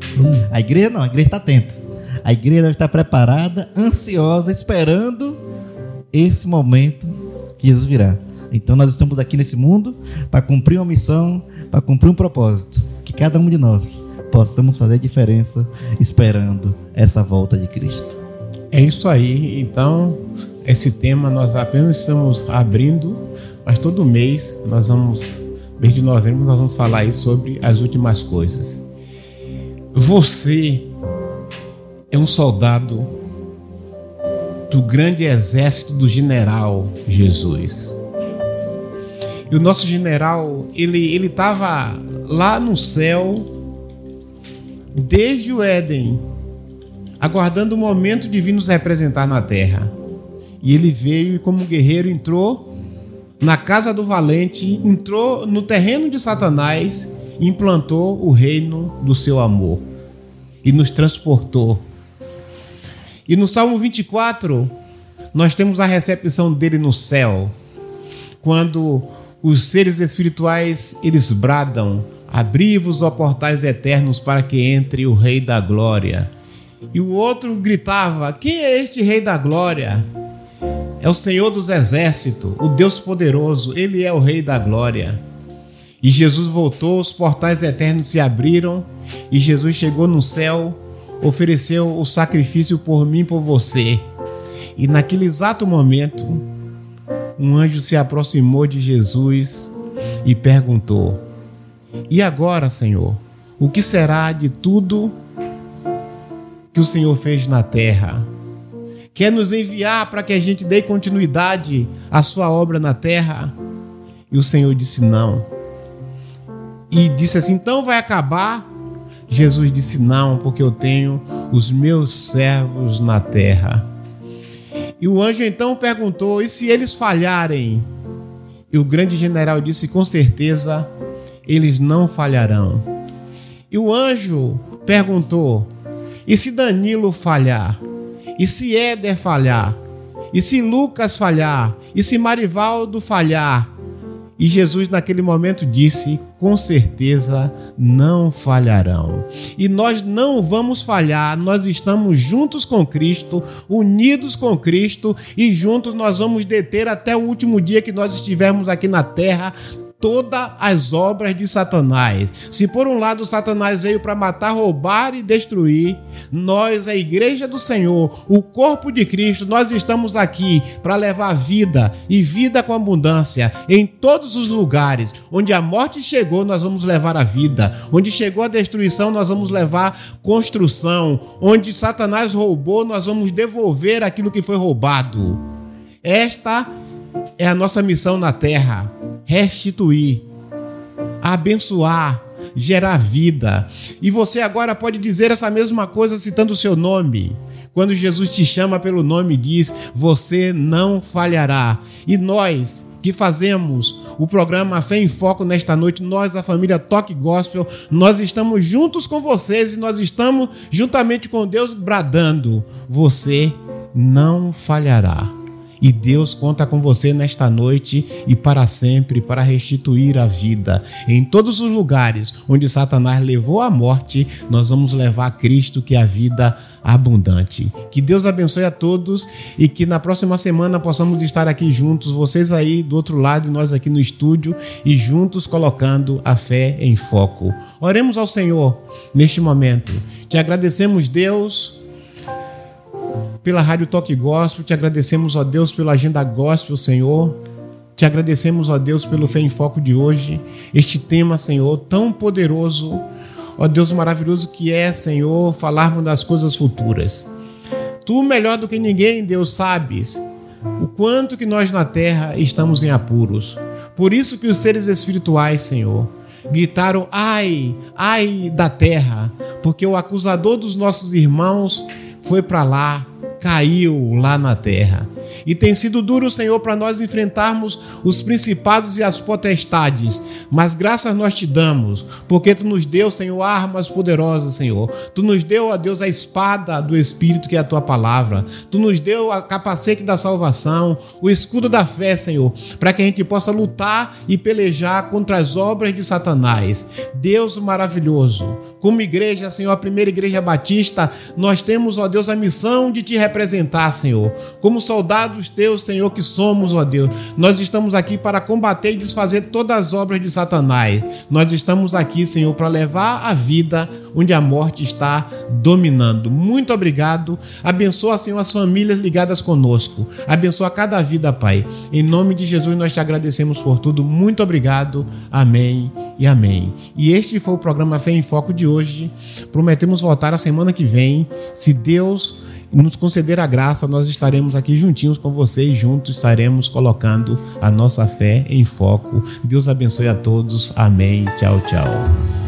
A igreja não. A igreja está atenta. A igreja deve estar preparada, ansiosa, esperando esse momento que Jesus virá. Então nós estamos aqui nesse mundo para cumprir uma missão, para cumprir um propósito. Que cada um de nós possamos fazer diferença esperando essa volta de Cristo. É isso aí. Então, esse tema nós apenas estamos abrindo, mas todo mês nós vamos, mês de novembro, nós vamos falar aí sobre as últimas coisas. Você é um soldado do grande exército do general Jesus. E o nosso general, ele ele estava lá no céu desde o Éden, aguardando o momento de vir nos representar na terra. E ele veio e, como guerreiro, entrou na casa do valente, entrou no terreno de Satanás e implantou o reino do seu amor e nos transportou. E no Salmo 24, nós temos a recepção dele no céu, quando os seres espirituais eles bradam Abri-vos, ó portais eternos, para que entre o Rei da Glória. E o outro gritava: Quem é este Rei da Glória? É o Senhor dos Exércitos, o Deus poderoso, ele é o Rei da Glória. E Jesus voltou, os portais eternos se abriram, e Jesus chegou no céu, ofereceu o sacrifício por mim e por você. E naquele exato momento, um anjo se aproximou de Jesus e perguntou: E agora, Senhor, o que será de tudo que o Senhor fez na terra? quer nos enviar para que a gente dê continuidade à sua obra na terra? E o Senhor disse não. E disse assim: então vai acabar? Jesus disse: não, porque eu tenho os meus servos na terra. E o anjo então perguntou: e se eles falharem? E o grande general disse: com certeza eles não falharão. E o anjo perguntou: e se Danilo falhar? E se Éder falhar? E se Lucas falhar? E se Marivaldo falhar? E Jesus, naquele momento, disse: com certeza não falharão. E nós não vamos falhar, nós estamos juntos com Cristo, unidos com Cristo, e juntos nós vamos deter até o último dia que nós estivermos aqui na terra todas as obras de Satanás. Se por um lado Satanás veio para matar, roubar e destruir, nós, a igreja do Senhor, o corpo de Cristo, nós estamos aqui para levar vida e vida com abundância em todos os lugares. Onde a morte chegou, nós vamos levar a vida. Onde chegou a destruição, nós vamos levar construção. Onde Satanás roubou, nós vamos devolver aquilo que foi roubado. Esta é a nossa missão na terra restituir, abençoar, gerar vida. E você agora pode dizer essa mesma coisa citando o seu nome. Quando Jesus te chama pelo nome, diz: Você não falhará. E nós que fazemos o programa Fé em Foco nesta noite, nós, a família Toque Gospel, nós estamos juntos com vocês e nós estamos juntamente com Deus bradando: Você não falhará. E Deus conta com você nesta noite e para sempre para restituir a vida. Em todos os lugares onde Satanás levou a morte, nós vamos levar Cristo, que é a vida abundante. Que Deus abençoe a todos e que na próxima semana possamos estar aqui juntos, vocês aí do outro lado e nós aqui no estúdio e juntos colocando a fé em foco. Oremos ao Senhor neste momento. Te agradecemos, Deus pela Rádio Toque Gospel, te agradecemos, ó Deus, pela agenda gospel, Senhor. Te agradecemos, ó Deus, pelo Fé em Foco de hoje. Este tema, Senhor, tão poderoso, ó Deus maravilhoso que é, Senhor, falarmos das coisas futuras. Tu, melhor do que ninguém, Deus, sabes o quanto que nós na terra estamos em apuros. Por isso que os seres espirituais, Senhor, gritaram: ai, ai da terra, porque o acusador dos nossos irmãos foi para lá, caiu lá na terra. E tem sido duro, Senhor, para nós enfrentarmos os principados e as potestades, mas graças nós te damos, porque tu nos deu, Senhor, armas poderosas, Senhor. Tu nos deu, ó Deus, a espada do Espírito, que é a tua palavra. Tu nos deu a capacete da salvação, o escudo da fé, Senhor, para que a gente possa lutar e pelejar contra as obras de Satanás. Deus maravilhoso, como igreja, Senhor, a primeira igreja batista, nós temos, ó Deus, a missão de te representar, Senhor. Como soldados teus, Senhor, que somos, ó Deus, nós estamos aqui para combater e desfazer todas as obras de Satanás. Nós estamos aqui, Senhor, para levar a vida onde a morte está dominando. Muito obrigado. Abençoa, Senhor, as famílias ligadas conosco. Abençoa cada vida, Pai. Em nome de Jesus, nós te agradecemos por tudo. Muito obrigado. Amém e amém. E este foi o programa Fé em Foco de hoje. Prometemos voltar a semana que vem, se Deus nos conceder a graça, nós estaremos aqui juntinhos com vocês, juntos estaremos colocando a nossa fé em foco. Deus abençoe a todos. Amém. Tchau, tchau.